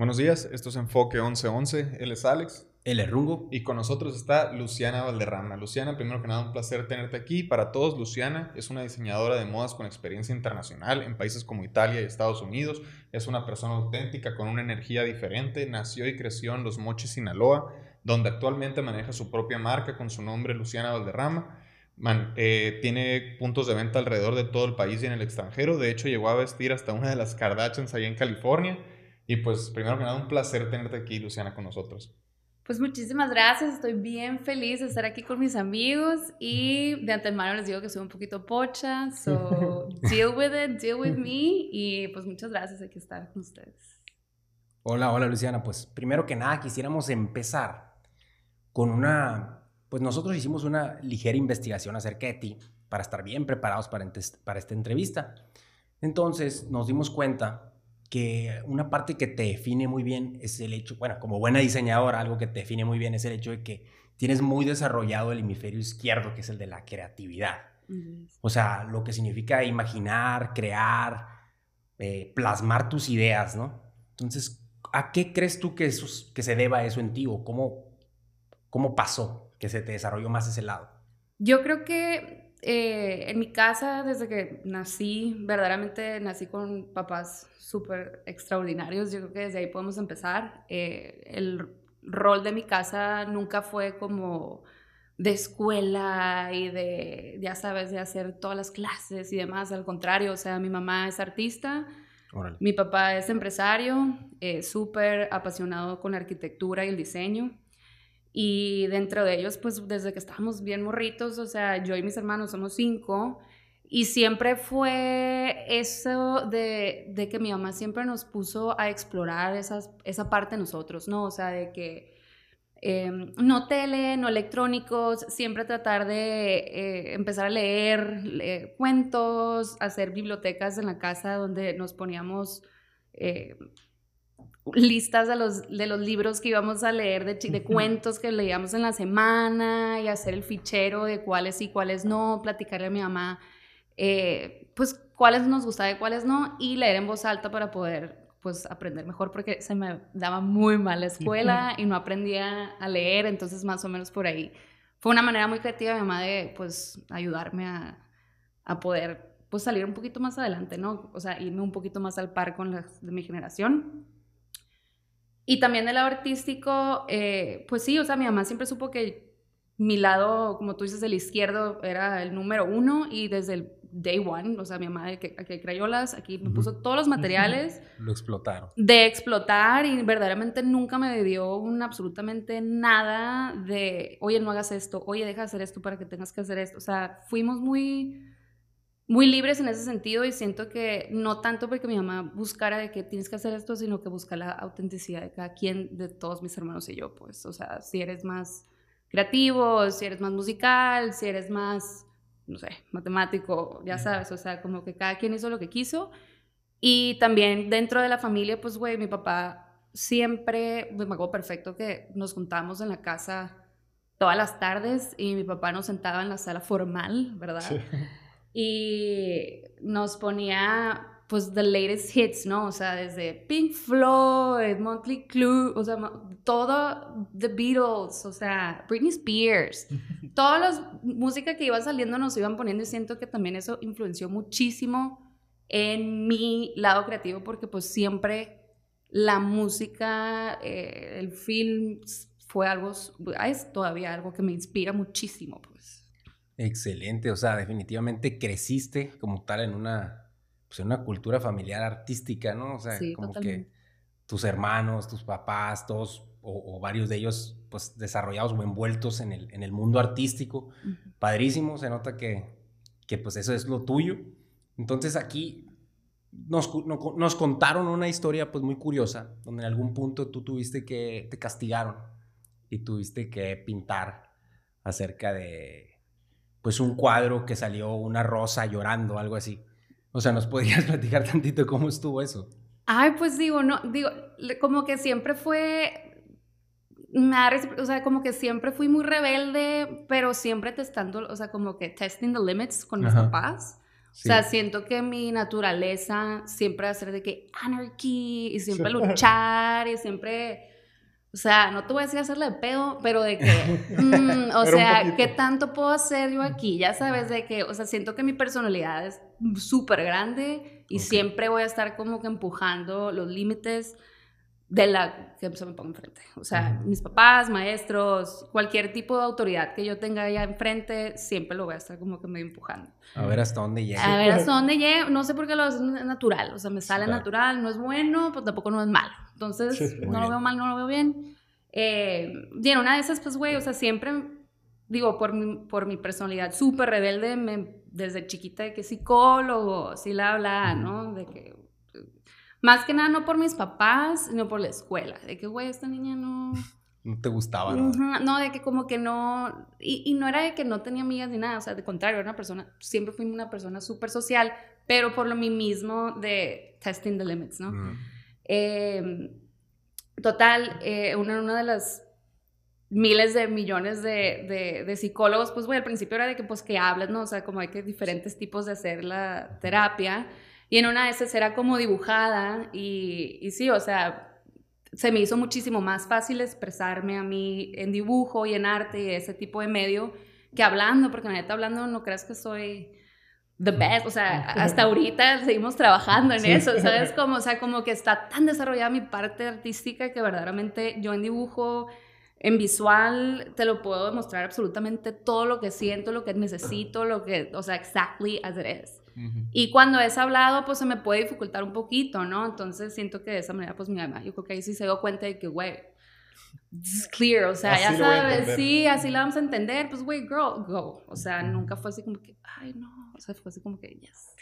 Buenos días, esto es Enfoque 1111. Él es Alex. Él es Rungo. Y con nosotros está Luciana Valderrama. Luciana, primero que nada, un placer tenerte aquí. Para todos, Luciana es una diseñadora de modas con experiencia internacional en países como Italia y Estados Unidos. Es una persona auténtica con una energía diferente. Nació y creció en Los Mochis, Sinaloa, donde actualmente maneja su propia marca con su nombre Luciana Valderrama. Eh, tiene puntos de venta alrededor de todo el país y en el extranjero. De hecho, llegó a vestir hasta una de las Kardashians allá en California. Y pues, primero que nada, un placer tenerte aquí, Luciana, con nosotros. Pues muchísimas gracias, estoy bien feliz de estar aquí con mis amigos y de antemano les digo que soy un poquito pocha, so deal with it, deal with me y pues muchas gracias, aquí estar con ustedes. Hola, hola Luciana, pues primero que nada quisiéramos empezar con una, pues nosotros hicimos una ligera investigación acerca de ti para estar bien preparados para, para esta entrevista. Entonces nos dimos cuenta que una parte que te define muy bien es el hecho, bueno, como buena diseñadora, algo que te define muy bien es el hecho de que tienes muy desarrollado el hemisferio izquierdo, que es el de la creatividad. O sea, lo que significa imaginar, crear, eh, plasmar tus ideas, ¿no? Entonces, ¿a qué crees tú que, eso, que se deba eso en ti o cómo, cómo pasó que se te desarrolló más ese lado? Yo creo que eh, en mi casa, desde que nací, verdaderamente nací con papás súper extraordinarios. Yo creo que desde ahí podemos empezar. Eh, el rol de mi casa nunca fue como de escuela y de, ya sabes, de hacer todas las clases y demás. Al contrario, o sea, mi mamá es artista, mi papá es empresario, eh, súper apasionado con la arquitectura y el diseño. Y dentro de ellos, pues desde que estábamos bien morritos, o sea, yo y mis hermanos somos cinco, y siempre fue eso de, de, que mi mamá siempre nos puso a explorar esas, esa parte de nosotros, ¿no? O sea, de que em, no tele, no electrónicos, siempre tratar de eh, empezar a leer, cuentos, hacer bibliotecas en la casa donde nos poníamos eh, listas de los, de los libros que íbamos a leer, de, de cuentos que leíamos en la semana y hacer el fichero de cuáles sí, cuáles no, platicarle a mi mamá eh, pues cuáles nos gustaba y cuáles no, y leer en voz alta para poder pues aprender mejor porque se me daba muy mal la escuela y no aprendía a leer, entonces más o menos por ahí. Fue una manera muy creativa de mi mamá de pues ayudarme a, a poder pues salir un poquito más adelante, ¿no? O sea, irme un poquito más al par con las de mi generación. Y también del lado artístico, eh, pues sí, o sea, mi mamá siempre supo que mi lado, como tú dices, el izquierdo era el número uno y desde el day one, o sea, mi mamá que, que crayolas, aquí me puso todos los materiales. Lo explotaron. De explotar y verdaderamente nunca me dio un absolutamente nada de, oye, no hagas esto, oye, deja de hacer esto para que tengas que hacer esto. O sea, fuimos muy, muy libres en ese sentido y siento que no tanto porque mi mamá buscara de que tienes que hacer esto, sino que busca la autenticidad de cada quien, de todos mis hermanos y yo, pues, o sea, si eres más creativo, si eres más musical, si eres más no sé, matemático, ya sabes, o sea, como que cada quien hizo lo que quiso. Y también dentro de la familia, pues, güey, mi papá siempre, pues, me acuerdo perfecto que nos juntábamos en la casa todas las tardes y mi papá nos sentaba en la sala formal, ¿verdad? Y nos ponía pues the latest hits, ¿no? O sea, desde Pink Floyd, Monthly Clue, o sea, todo The Beatles, o sea, Britney Spears, toda la música que iba saliendo nos iban poniendo y siento que también eso influenció muchísimo en mi lado creativo porque pues siempre la música, eh, el film fue algo, es todavía algo que me inspira muchísimo, pues. Excelente, o sea, definitivamente creciste como tal en una pues, en una cultura familiar artística, ¿no? O sea, como que tus hermanos, tus papás, todos o, varios de ellos, pues desarrollados o envueltos en el, en el mundo artístico. Padrísimo, se nota que, que pues eso es lo tuyo. Entonces aquí nos, nos, contaron una historia pues muy curiosa, donde en algún punto tú tuviste que, te castigaron y tuviste que pintar acerca de pues un cuadro que salió una rosa llorando, algo así. O sea, ¿nos podrías platicar tantito cómo estuvo eso? Ay, pues digo, no, digo, como que siempre fue, o sea, como que siempre fui muy rebelde, pero siempre testando, o sea, como que testing the limits con mis papás. O sea, siento que mi naturaleza siempre va a ser de que anarchy y siempre luchar y siempre... O sea, no te voy a decir hacerle de pedo, pero de que, mm, o sea, ¿qué tanto puedo hacer yo aquí? Ya sabes, de que, o sea, siento que mi personalidad es súper grande y siempre voy a estar como que empujando los límites de la que se me ponga enfrente. O sea, mis papás, maestros, cualquier tipo de autoridad que yo tenga allá enfrente, siempre lo voy a estar como que me empujando. A ver hasta dónde llega. A ver hasta dónde llega. No sé por qué lo es natural. O sea, me sale natural. No es bueno, pero tampoco no es malo. Entonces, no lo veo mal, no lo veo bien. Eh, y en una de esas, pues, güey, o sea, siempre, digo, por mi, por mi personalidad súper rebelde, me, desde chiquita de que psicólogo, sí la habla, ¿no? De que más que nada no por mis papás, sino por la escuela. De que, güey, esta niña no... No te gustaba, ¿no? no, de que como que no... Y, y, no era de que no tenía amigas ni nada, o sea, de contrario, era una persona... Siempre fui una persona súper social, pero por lo mismo de testing the limits, ¿no? Eh, total, eh, una, de las miles de millones de, de, psicólogos, pues, güey, al principio era de que, pues, que hablas, ¿no? O sea, como hay que diferentes tipos de hacer la terapia. Y en una de esas era como dibujada y, y sí, o sea, se me hizo muchísimo más fácil expresarme a mí en dibujo y en arte y ese tipo de medio que hablando, porque la neta hablando no creas que soy the best, o sea, hasta ahorita seguimos trabajando en eso, ¿sabes? Como, o sea, como que está tan desarrollada mi parte artística que verdaderamente yo en dibujo, en visual, te lo puedo demostrar absolutamente todo lo que siento, lo que necesito, lo que, o sea, exactly as it is. Y cuando es hablado, pues se me puede dificultar un poquito, ¿no? Entonces siento que de esa manera, pues mi mamá, yo creo que ahí sí se dio cuenta de que, güey, it's clear, o sea, ya sabes, sí, así la vamos a entender, pues, güey, girl, go. O sea, nunca fue así como que, ay, no, o sea, fue así como que, yes.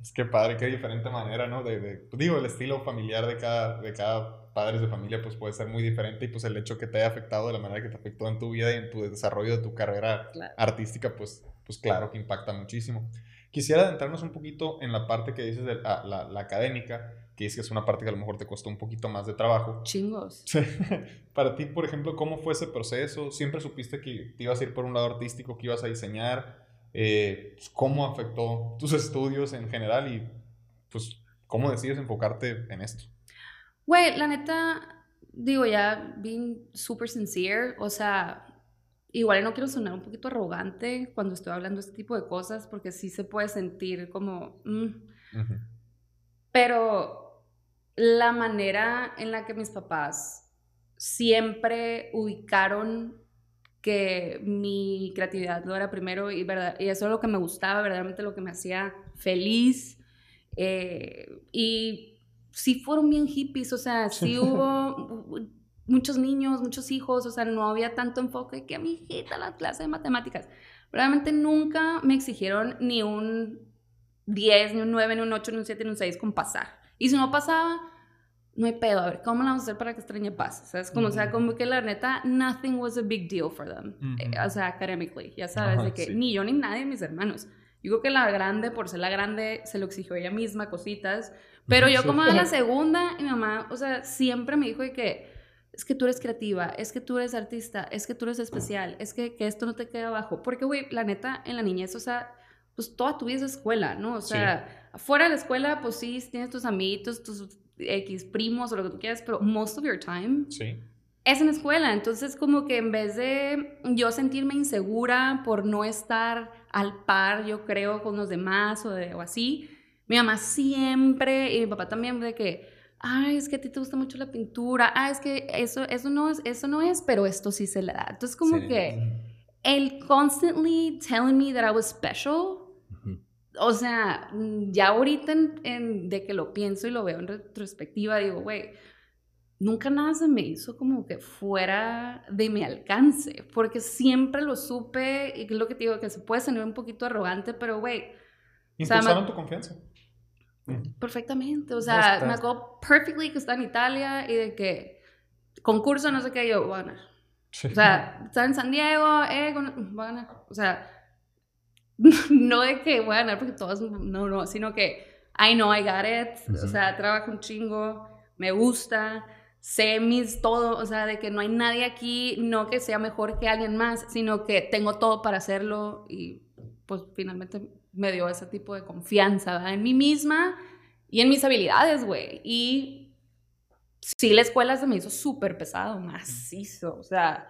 Es que padre, qué diferente manera, ¿no? De, de, pues, digo, el estilo familiar de cada, de cada padre de familia, pues puede ser muy diferente y pues el hecho que te haya afectado de la manera que te afectó en tu vida y en tu desarrollo de tu carrera artística, pues, pues claro que impacta muchísimo. Quisiera adentrarnos un poquito en la parte que dices de la, la, académica, que dices que es una parte que a lo mejor te costó un poquito más de trabajo. Chingos. Para ti, por ejemplo, ¿cómo fue ese proceso? ¿Siempre supiste que te ibas a ir por un lado artístico, que ibas a diseñar? Eh, pues, ¿Cómo afectó tus estudios en general y pues cómo decides enfocarte en esto? Güey, la neta, digo ya, being super sincere, o sea, Igual no quiero sonar un poquito arrogante cuando estoy hablando de este tipo de cosas, porque sí se puede sentir como... Mm. Pero la manera en la que mis papás siempre ubicaron que mi creatividad lo era primero y, verdad, y eso es lo que me gustaba, verdaderamente lo que me hacía feliz. Eh, y sí fueron bien hippies, o sea, sí hubo muchos niños, muchos hijos, o sea, no había tanto enfoque que a mi hijita la clase de matemáticas. Realmente nunca me exigieron ni un 10, ni un 9, ni un 8, ni un 7, ni un 6 con pasar. Y si no pasaba, no hay pedo, a ver, ¿cómo la vamos a hacer para que extrañe paz? O sea, como, o sea, como que la neta, nothing was a big deal for them. Eh, o sea, academically, ya sabes, de que ni yo ni nadie de mis hermanos. Creo que la grande, por ser la grande, se lo exigió ella misma, cositas. Pero yo como a la segunda, mi mamá, o sea, siempre me dijo de que es que tú eres creativa, es que tú eres artista, es que tú eres especial, es que, que esto no te queda abajo. Porque, güey, la neta, en la niñez, o sea, pues toda tu vida es escuela, ¿no? O sea, afuera de la escuela, pues sí, tienes tus amiguitos, tus X primos o lo que tú quieras, pero most of your time sí. es en la escuela. Entonces, como que en vez de yo sentirme insegura por no estar al par, yo creo, con los demás o, de, o así, mi mamá siempre, y mi papá también, de que ay, es que a ti te gusta mucho la pintura, ah, es que eso, eso, no, es, eso no es, pero esto sí se le da. Entonces, como que el constantly telling me that I was special, o sea, ya ahorita en, de que lo pienso y lo veo en retrospectiva, digo, güey, nunca nada se me hizo como que fuera de mi alcance, porque siempre lo supe, y es lo que te digo, que se puede sonar un poquito arrogante, pero, güey... Impulsaron tu confianza. Perfectamente, o sea, me acuerdo perfectly que está en Italia y de que concurso, no sé qué, yo voy a ganar. O sea, está en San Diego, eh, ganar. O sea, no de que voy a ganar porque todos, no, no, sino que I know I got it, o sea, trabajo un chingo, me gusta, sé mis todo, o sea, de que no hay nadie aquí, no que sea mejor que alguien más, sino que tengo todo para hacerlo y pues finalmente me dio ese tipo de confianza ¿verdad? en mí misma y en mis habilidades, güey. Y sí, la escuela se me hizo súper pesado, macizo, o sea,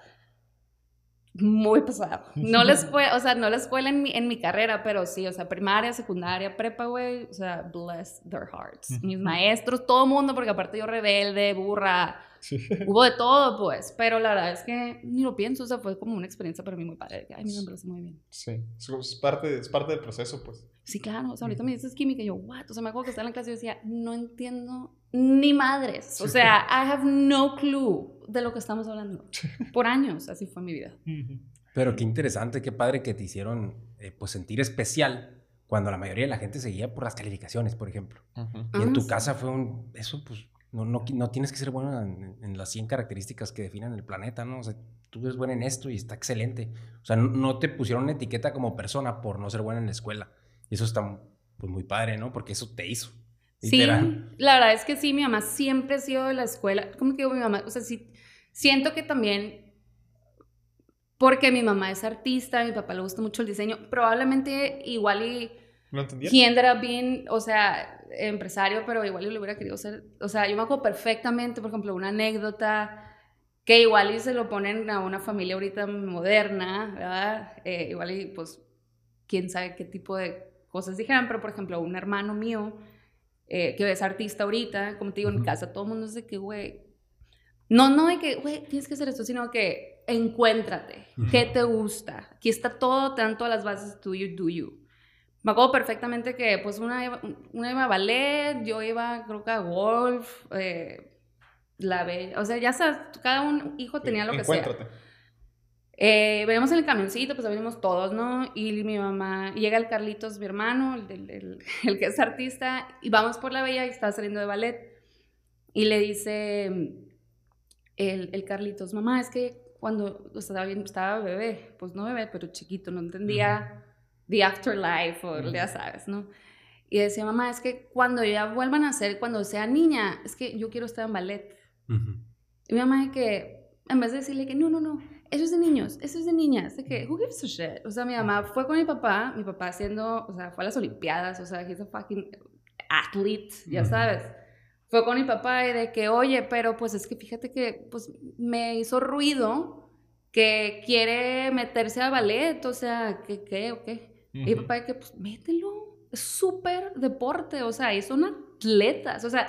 muy pesado. No la escuela, o sea, no la escuela en mi, en mi carrera, pero sí, o sea, primaria, secundaria, prepa, güey, o sea, bless their hearts. Mis maestros, todo mundo, porque aparte yo rebelde, burra, hubo de todo, pues, pero la verdad es que ni lo pienso, o sea, fue como una experiencia para mí muy padre. Ay, me parece muy bien. Sí, es parte, es parte del proceso, pues. Sí, claro, o sea, ahorita me dices química y yo, what? O sea, me acuerdo que estaba en la clase y yo decía, no entiendo ni madres. O sea, I have no clue de lo que estamos hablando. Por años, así fue mi vida. Pero qué interesante, qué padre que te hicieron eh, pues sentir especial cuando la mayoría de la gente seguía por las calificaciones, por ejemplo. Y en tu ah, casa fue un... Eso, pues, no, no, no tienes que ser bueno en, las 100 características que definen el planeta, ¿no? O sea, tú eres bueno en esto y está excelente. O sea, no, no te pusieron una etiqueta como persona por no ser buena en la escuela. Y eso está pues, muy padre, ¿no? Porque eso te hizo. Sí, la verdad es que sí, mi mamá siempre ha sido de la escuela. ¿Cómo que digo mi mamá? O sea, sí, siento que también, porque mi mamá es artista, a mi papá le gusta mucho el diseño, probablemente igual y... ¿No entendía? Era bien, o sea, empresario, pero igual yo le hubiera querido ser... O sea, yo me acuerdo perfectamente, por ejemplo, una anécdota que igual y se lo ponen a una familia ahorita moderna, ¿verdad? Eh, igual y pues quién sabe qué tipo de cosas dijeran, pero por ejemplo, un hermano mío eh, que es artista ahorita, como te digo, en mi casa todo el mundo dice que, güey, no, no de que, güey, tienes que hacer esto, sino que encuéntrate, qué te gusta. Aquí está todo, te dan todas las bases, do you, do you. Me acuerdo perfectamente que, pues, una iba, una iba a ballet, yo iba, creo que a golf, eh, la bella, o sea, ya sabes, cada un hijo tenía lo que sea. Encuéntrate. Eh, venimos en el camioncito, pues venimos todos, ¿no? Y mi mamá, llega el Carlitos, mi hermano, el, el, el, que es artista, y vamos por la bella y está saliendo de ballet. Y le dice el, el Carlitos, mamá, es que cuando estaba, bien, estaba bebé, pues no bebé, pero chiquito, no entendía the afterlife, o ya sabes, ¿no? Y decía, mamá, es que cuando ya vuelvan a ser, cuando sea niña, es que yo quiero estar en ballet. Y mi mamá, que en vez de decirle que no, no, no, eso es de niños, eso es de niñas, de que, who gives a shit? O sea, mi mamá fue con mi papá, mi papá haciendo, o sea, fue a las Olimpiadas, o sea, he's a fucking athlete, ya sabes. Fue con mi papá y de que, oye, pero pues es que fíjate que, pues me hizo ruido que quiere meterse a ballet, o sea, ¿qué, qué, o qué? Y mi papá de que, pues mételo, es súper deporte, o sea, y son atletas, o sea,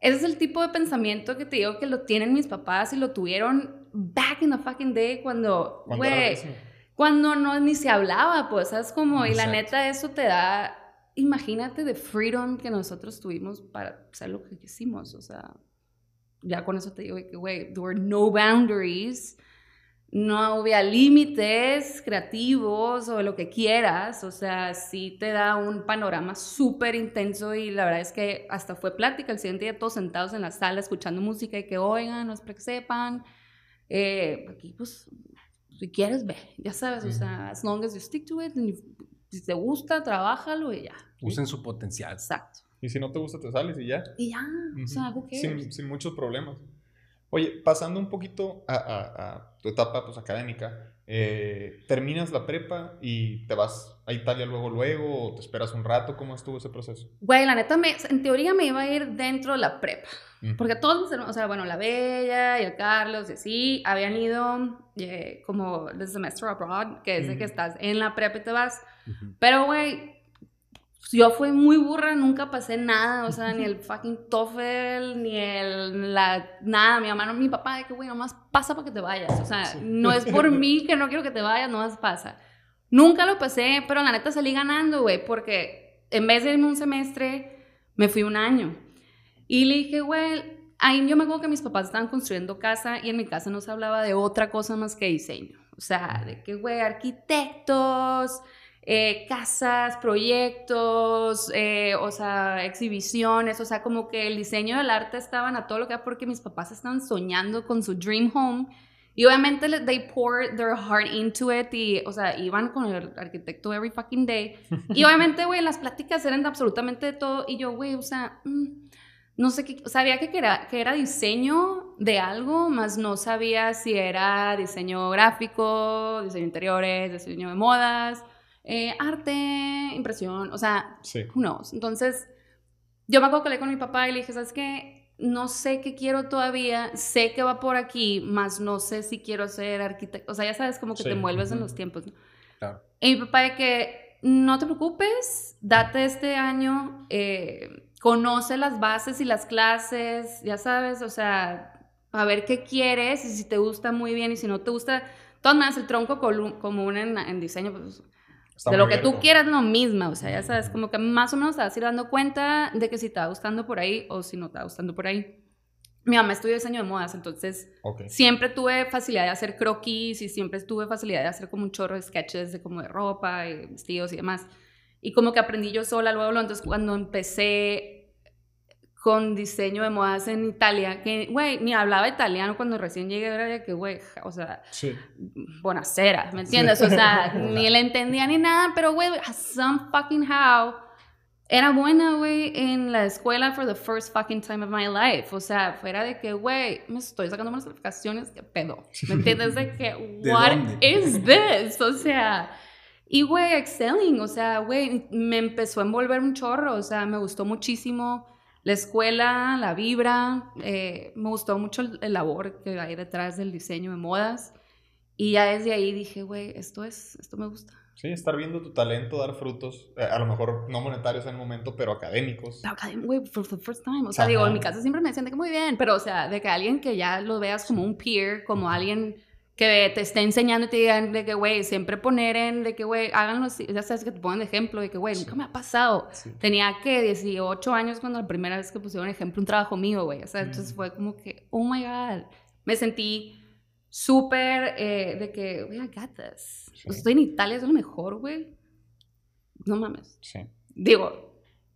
ese es el tipo de pensamiento que te digo que lo tienen mis papás y lo tuvieron back in the fucking day cuando, güey, cuando no ni se hablaba, pues, ¿sabes? Como, y la neta, eso te da, imagínate de freedom que nosotros tuvimos para hacer lo que quisimos, o sea, ya con eso te digo que, güey, there were no boundaries, no había límites creativos o lo que quieras, o sea, sí te da un panorama súper intenso y la verdad es que hasta fue plática el siguiente día todos sentados en la sala escuchando música y que oigan, no es para que sepan, eh, aquí, pues, si quieres, ve, ya sabes, o sea, as long as you stick to it, si te gusta, trabájalo y ya. Usen su potencial. Exacto. Y si no te gusta, te sales y ya. Y ya, o sea, algo que sin, sin, muchos problemas. Oye, pasando un poquito a, a, tu etapa pues, académica, eh, terminas la prepa y te vas a Italia luego, luego, o te esperas un rato, ¿cómo estuvo ese proceso? Güey, la neta, me, en teoría me iba a ir dentro de la prepa. Porque todos, o sea, bueno, la Bella y el Carlos y así, habían ido eh, como the semester abroad, que es de que estás en la prepa y te vas. Pero, güey, yo fui muy burra, nunca pasé nada, o sea, ni el fucking TOEFL, ni el, la, nada, mi mamá, mi papá, de que, güey, nomás pasa para que te vayas, o sea, no es por mí que no quiero que te vayas, nomás pasa. Nunca lo pasé, pero la neta salí ganando, güey, porque en vez de irme un semestre, me fui un año. Y le dije, güey, ahí yo me acuerdo que mis papás estaban construyendo casa y en mi casa no se hablaba de otra cosa más que diseño. O sea, de que, güey, arquitectos, eh, casas, proyectos, eh, o sea, exhibiciones, o sea, como que el diseño del arte estaban a todo lo que era porque mis papás estaban soñando con su dream home. Y obviamente they poured their heart into it y, o sea, iban con el arquitecto every fucking day. Y obviamente, güey, las pláticas eran absolutamente de todo. Y yo, güey, o sea, mm, no sé qué, sabía que era, que era diseño de algo, más no sabía si era diseño gráfico, diseño de interiores, diseño de modas. Eh, arte, impresión, o sea, Sí. who knows. Entonces, yo me acuerdo que con mi papá y le dije, ¿sabes qué? No sé qué quiero todavía, sé que va por aquí, más no sé si quiero ser arquitecto. O sea, ya sabes, como que Sí, te envuelves en los tiempos. ¿no? Claro. Y mi papá de que no te preocupes, date este año, eh, conoce las bases y las clases, ya sabes, o sea, a ver qué quieres y si te gusta muy bien y si no te gusta, todas maneras el tronco común en, en diseño, pues Está de lo que tú quieras lo mismo, o sea, ya sabes, como que más o menos te vas a ir dando cuenta de que si te va gustando por ahí o si no te va gustando por ahí. Mi mamá estudió diseño de modas, entonces Ok. siempre tuve facilidad de hacer croquis y siempre tuve facilidad de hacer como un chorro de sketches de como de ropa y vestidos y demás. Y como que aprendí yo sola luego, entonces cuando empecé con diseño de modas en Italia, que, güey, ni hablaba italiano cuando recién llegué, era de que, güey, o sea, Sí. buenasera, ¿me entiendes? O sea, ni le entendía ni nada, pero, güey, some fucking how, era buena, güey, en la escuela for the first fucking time of my life. O sea, fuera de que, güey, me estoy sacando unas calificaciones, ¿qué pedo? ¿Me entiendes? De que, ¿De what dónde? is this? O sea, y, güey, excelling, o sea, güey, me empezó a envolver un chorro, o sea, me gustó muchísimo la escuela, la vibra, eh, me gustó mucho el, el labor que hay detrás del diseño de modas. Y ya desde ahí dije, güey, esto es, esto me gusta. Sí, estar viendo tu talento dar frutos, eh, a lo mejor no monetarios en el momento, pero académicos. Pero güey, for the first time. O sea, digo, Ajá. en mi casa siempre me decían de que muy bien, pero o sea, de que alguien que ya lo veas como un peer, como alguien que te esté enseñando y te digan de que, güey, siempre poner en, de que, güey, háganlo, así, ya sabes que te ponen de ejemplo, de que, güey, nunca me ha pasado. Sí. Tenía que 18 años cuando la primera vez que pusieron ejemplo un trabajo mío, güey. O sea, entonces Mm. fue como que, oh my God. Me sentí súper eh, de que, güey, I got this. Sí. Estoy en Italia, es lo mejor, güey. No mames. Sí. Digo,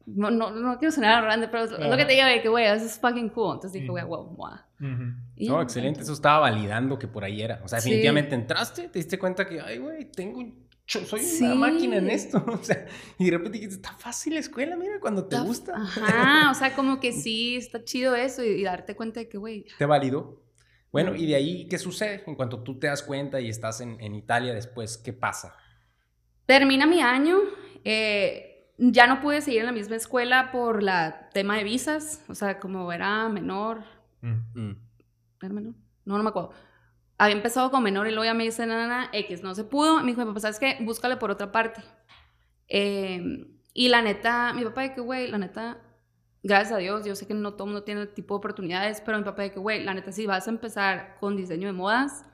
no, no, no quiero sonar grande, pero es lo que te digo de que, güey, eso es fucking cool. Entonces dije, güey, wow, wow. No, excelente. Eso estaba validando que por ahí era. O sea, Sí. definitivamente entraste, te diste cuenta que, ay, güey, tengo un cho- soy Sí. una máquina en esto. O sea, y de repente dijiste, está fácil la escuela, mira, cuando te Está- gusta. Ajá, o sea, como que sí, está chido eso y, y darte cuenta de que, güey, Te validó. Bueno, y de ahí, ¿qué sucede? En cuanto tú te das cuenta y estás en, en Italia después, ¿qué pasa? Termina mi año, eh, ya no pude seguir en la misma escuela por la tema de visas, o sea, como era menor, Mm. ¿era menor? No, no me acuerdo. Había empezado con menor y luego ya me dice, nada, nada, X, no se pudo. Me dijo, mi papá, ¿sabes qué? Búscale por otra parte. Eh, y la neta, mi papá de que, güey, la neta, gracias a Dios, yo sé que no todo el mundo tiene el tipo de oportunidades, pero mi papá de que, güey, la neta, si vas a empezar con diseño de modas,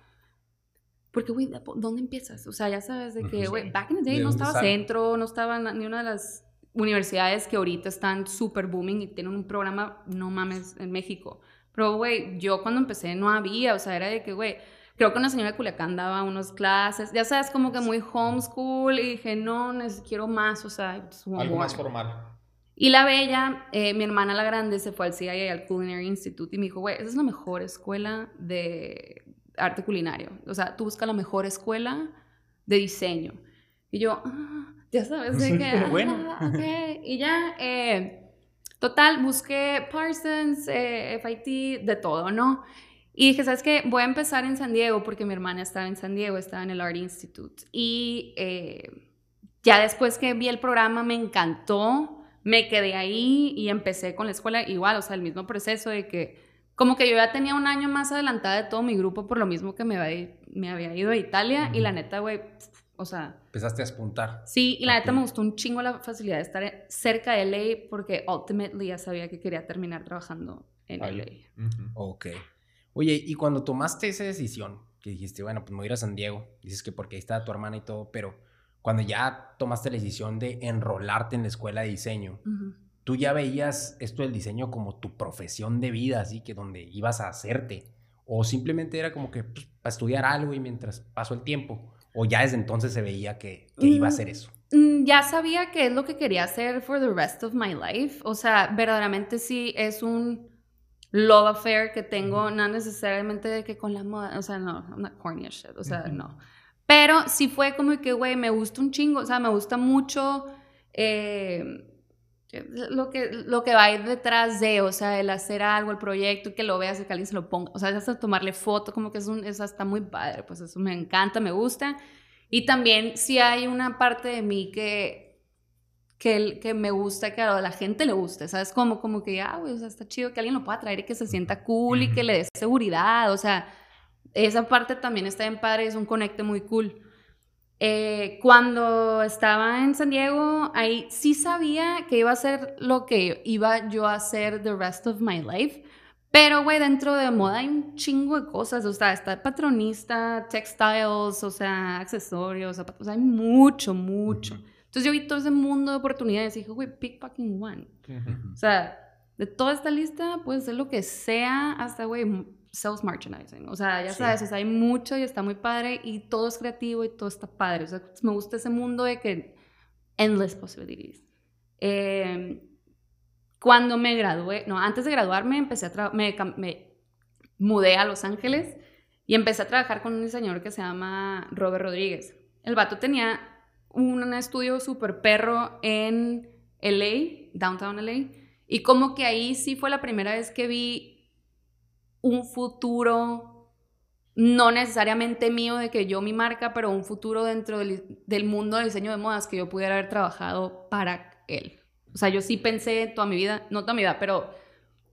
porque, güey, ¿dónde empiezas? O sea, ya sabes de que, güey, sí. back in the day ¿De no estaba sale? centro, no estaba ni una de las universidades que ahorita están súper booming y tienen un programa, no mames, en México. Pero, güey, yo cuando empecé no había, o sea, era de que, güey, creo que una señora de Culiacán daba unas clases, ya sabes, como que muy homeschool, y dije, no, quiero más, o sea, want Algo más formal. Y la bella, eh, mi hermana la grande, se fue al CIA, al Culinary Institute, y me dijo, güey, esa es la mejor escuela de arte culinario. O sea, tú buscas la mejor escuela de diseño. Y yo, ah, ya sabes, de que, ah, Bueno. Y ya, eh, total, busqué Parsons, eh, FIT, de todo, ¿no? Y dije, ¿sabes qué? Voy a empezar en San Diego porque mi hermana estaba en San Diego, estaba en el Art Institute. Y eh, ya después que vi el programa me encantó, me quedé ahí y empecé con la escuela igual, o sea, el mismo proceso de que como que yo ya tenía un año más adelantada de todo mi grupo por lo mismo que me había, me había ido a Italia y la neta, güey, o sea, Empezaste a espuntar. sí, y la neta me gustó un chingo la facilidad de estar cerca de LA porque ultimately ya sabía que quería terminar trabajando en. LA. Ujú. Ok. Oye, y cuando tomaste esa decisión, que dijiste, bueno, pues me voy a ir a San Diego, dices que porque ahí está tu hermana y todo, pero cuando ya tomaste la decisión de enrolarte en la escuela de diseño, Ujú. Tú ya veías esto del diseño como tu profesión de vida, así que donde ibas a hacerte, o simplemente era como que pues, para estudiar algo y mientras pasó el tiempo, o ya desde entonces se veía que, que iba a Mm. hacer eso. Mm, Ya sabía que es lo que quería hacer for the rest of my life. O sea, verdaderamente sí es un love affair que tengo, no necesariamente de que con la moda, o sea, no, I'm not corny as shit, o sea, no. Pero sí fue como que, güey, me gusta un chingo, o sea, me gusta mucho eh, lo, que, lo que va a ir detrás de, o sea, el hacer algo, el proyecto, y que lo veas y que alguien se lo ponga, o sea, hasta tomarle foto, como que es un, eso está muy padre, pues eso me encanta, me gusta. Y también si hay una parte de mí que, que, que me gusta que a la gente le guste, ¿sabes? Como, como que, ah, güey, o sea, está chido que alguien lo pueda traer y que se sienta cool y que le dé seguridad, o sea, esa parte también está bien padre, es un conecte muy cool. Eh, cuando estaba en San Diego, ahí sí sabía que iba a ser lo que iba yo a hacer the rest of my life. Pero, güey, dentro de moda hay un chingo de cosas. O sea, está patronista, textiles, o sea, accesorios, zapatos. hay mucho, mucho. Entonces yo vi todo ese mundo de oportunidades y dije, güey, pick fucking one. O sea, de toda esta lista puede ser lo que sea hasta, güey, sales merchandising. O sea, ya sabes, hay mucho y está muy padre y todo es creativo y todo está padre. O sea, me gusta ese mundo de que endless possibilities. Eh, cuando me gradué, no, antes de graduarme empecé a me, me mudé a Los Ángeles y empecé a trabajar con un diseñador que se llama Robert Rodríguez. El vato tenía un estudio súper perro en LA, downtown LA, y como que ahí sí fue la primera vez que vi un futuro no necesariamente mío de que yo mi marca, pero un futuro dentro del, mundo del diseño de modas que yo pudiera haber trabajado para él. O sea, yo sí pensé toda mi vida, no toda mi vida, pero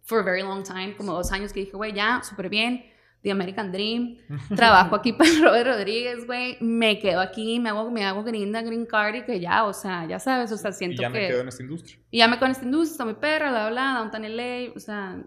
for a very long time, como dos años que dije, güey, ya, súper bien, The American Dream, trabajo aquí para Robert Rodríguez, güey, me quedo aquí, me hago, me hago grinda, green card y que ya, o sea, ya sabes, o sea, siento que... Y ya me quedo en esta industria. Y ya me quedo en esta industria, está muy perra, bla, bla, Downtown LA, o sea...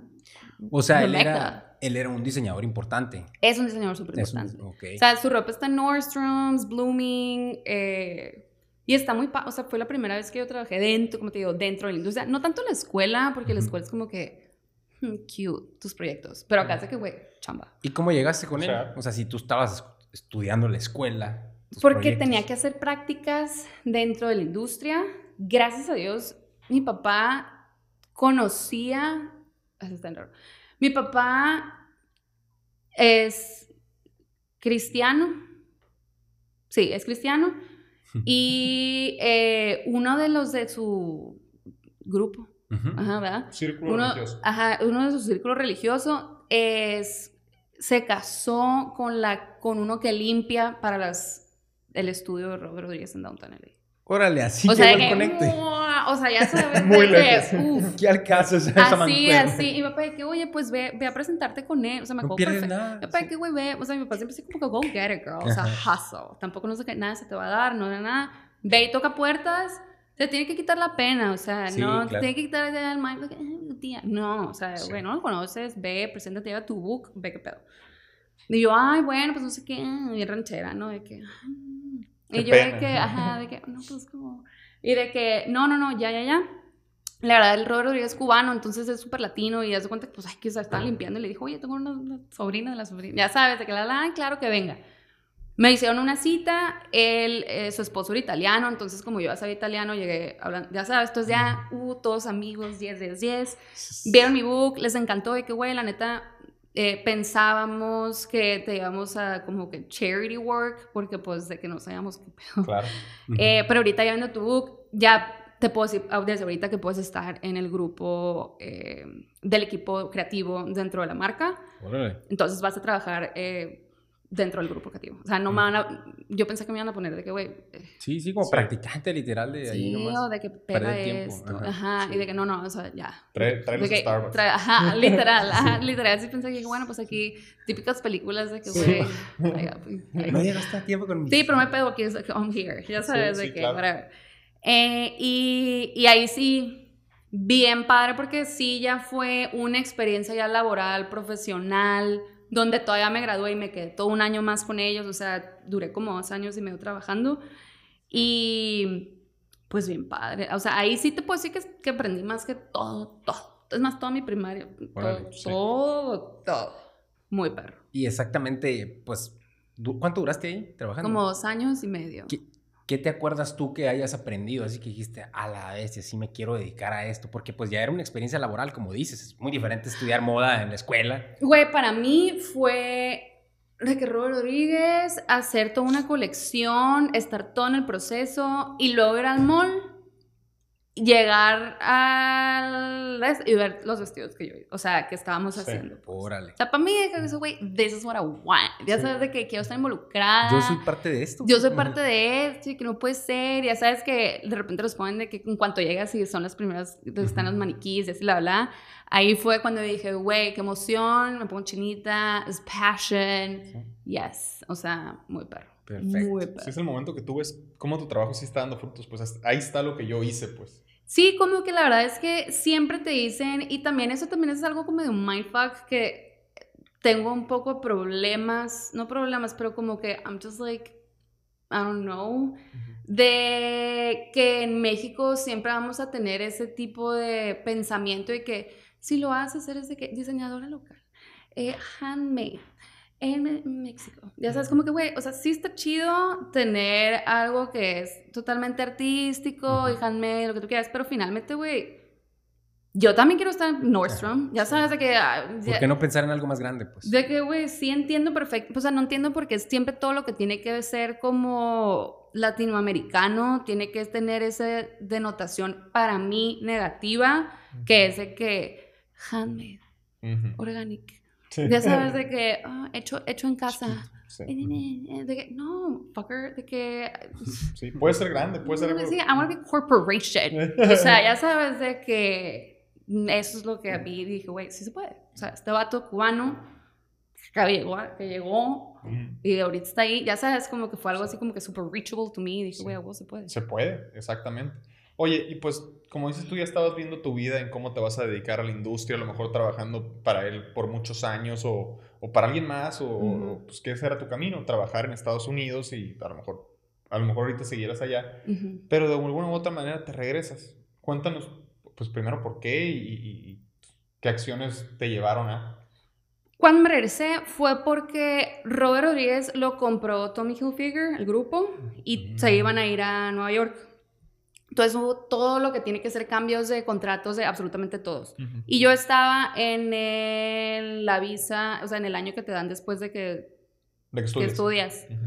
O sea, él era él era un diseñador importante. Es un diseñador súper importante. O sea, su ropa está en Nordstrom's, Blooming, eh, y está muy... O sea, fue la primera vez que yo trabajé dentro, como te digo, dentro de la industria. No tanto en la escuela, porque la escuela es como que... Hmm, cute, tus proyectos. Pero acá sé que, güey, chamba. ¿Y cómo llegaste con él? O sea, si tú estabas estudiando la escuela. Porque tenía que hacer prácticas dentro de la industria. Gracias a Dios, mi papá conocía... Mi papá es cristiano. Sí, es cristiano. Y eh, uno de los de su grupo, ajá, ¿verdad? Círculo uno, religioso. Ajá, uno de su círculo religioso es, se casó con, la, con uno que limpia para las, el estudio de Robert Rodríguez en Downtown LA. Órale, así o sea, el conecte. O sea, ya sabes Muy que, uf. ¿Qué al caso es esa Así, así. Y mi papá de que, oye, pues ve, ve a presentarte con él. O sea, me acuerdo. No pierdes nada. Mi papá de que, güey, ve. O sea, mi papá siempre dice como que, go get it, girl. O sea, hustle. Tampoco no sé qué, nada se te va a dar, no, nada. Ve y toca puertas. Se tiene que quitar la pena, o sea, no, te tiene que quitar el mind, tía. No, o sea, güey, no lo conoces, ve, preséntate, lleva tu book, ve qué pedo. Y yo, ay, bueno, pues no sé qué, bien ranchera, ¿no? De que, y yo de que, ajá, de que, no, pues como, y de que, no, no, no, ya, ya, ya. La verdad, el Robert Rodríguez es cubano, entonces es súper latino y hace cuenta que, pues, ay, que se estaba limpiando y le dijo, oye, tengo una, sobrina de la sobrina. Ya sabes, de que la, la, claro que venga. Me hicieron una cita, él, eh, su esposo era italiano, entonces como yo ya sabía italiano, llegué hablando, ya sabes, entonces ya, uh, todos amigos, 10, 10, 10. Vieron mi book, les encantó de que, güey, la neta, eh, pensábamos que te íbamos a como que charity work, porque pues de que no sabíamos qué pedo. Claro. Eh, pero ahorita ya viendo tu book, ya te puedo decir desde ahorita que puedes estar en el grupo eh, del equipo creativo dentro de la marca. Entonces vas a trabajar dentro del grupo creativo. O sea, no me van a... Yo pensé que me iban a poner de que, güey... Eh, sí, sí, como practicante literal de ahí nomás. Sí, o de que pega esto. Ajá, y de que no, no, o sea, ya. Trae, trae Starbucks. ajá, literal, ajá, literal. Sí pensé que, bueno, pues aquí, típicas películas de que, güey... Pues, no llegaste a tiempo con mi... Sí, pero me pego aquí, I'm here. Ya sabes, de que, claro. whatever. Eh, y, y ahí sí, bien padre, porque sí ya fue una experiencia ya laboral, profesional, donde todavía me gradué y me quedé todo un año más con ellos, o sea, duré como dos años y medio trabajando y pues bien padre, o sea, ahí sí te puedo decir que, que aprendí más que todo, todo, es más, toda mi primaria, todo, todo, todo, muy perro. Y exactamente, pues, ¿cuánto duraste ahí trabajando? Como dos años y medio. ¿Qué te acuerdas tú que hayas aprendido? Así que dijiste, a la vez, sí me quiero dedicar a esto, porque pues ya era una experiencia laboral, como dices, es muy diferente estudiar moda en la escuela. Güey, para mí fue de que Robert Rodríguez, hacer toda una colección, estar todo en el proceso y luego ir al mall llegar al y ver los vestidos que yo, o sea, que estábamos haciendo. pues. Órale. O sea, para mí, eso, güey, this is what I want. Ya sabes de que quiero estar involucrada. Yo soy parte de esto. Yo soy parte de esto y que no puede ser. Ya sabes que de repente los ponen de que en cuanto llegas y son las primeras, donde están los maniquíes y así, la bla. Ahí fue cuando dije, güey, qué emoción, me pongo chinita, es passion. Yes. O sea, muy perro. Perfecto. Muy. Si es el momento que tú ves cómo tu trabajo sí está dando frutos, pues ahí está lo que yo hice, pues. Sí, como que la verdad es que siempre te dicen, y también eso también es algo como de un mindfuck que tengo un poco problemas, no problemas, pero como que I'm just like, I don't know, de que en México siempre vamos a tener ese tipo de pensamiento de que si lo haces eres de que diseñadora local, eh, handmade. En México. Ya sabes, como que, güey, o sea, sí está chido tener algo que es totalmente artístico y handmade, lo que tú quieras, pero finalmente, güey, yo también quiero estar en Nordstrom. Ya sabes de que. ah, ¿Por qué no pensar en algo más grande, pues? de que, güey, sí entiendo perfecto. O sea, no entiendo porque siempre todo lo que tiene que ser como latinoamericano, tiene que tener esa denotación para mí negativa, que es de que handmade, Ujú. organic. Ya sabes de que ah, hecho, hecho en casa. Sí. De que, no, fucker, de que. Sí, puede ser grande, puede ser. Sí, I want to be corporation. O sea, ya sabes de que eso es lo que a mí dije, güey, sí se puede. O sea, este vato cubano que llegó, que llegó y ahorita está ahí, ya sabes, como que fue algo así como que super reachable to me. Y dije, güey, se puede. Se puede, exactamente. Oye, y pues, como dices, tú ya estabas viendo tu vida en cómo te vas a dedicar a la industria, a lo mejor trabajando para él por muchos años o, o para alguien más, o, Ujú. o, pues que ese era tu camino, trabajar en Estados Unidos y a lo mejor, a lo mejor ahorita seguirás allá, Ujú. pero de alguna u otra manera te regresas. Cuéntanos, pues primero por qué y, y- qué acciones te llevaron a... Cuando me regresé fue porque Robert Rodríguez lo compró Tommy Hilfiger, el grupo, y se iban a ir a Nueva York. Entonces hubo todo lo que tiene que ser cambios de contratos de absolutamente todos. Y yo estaba en el- la visa, o sea, en el año que te dan después de que, ¿De que estudias? estudias. Ujú.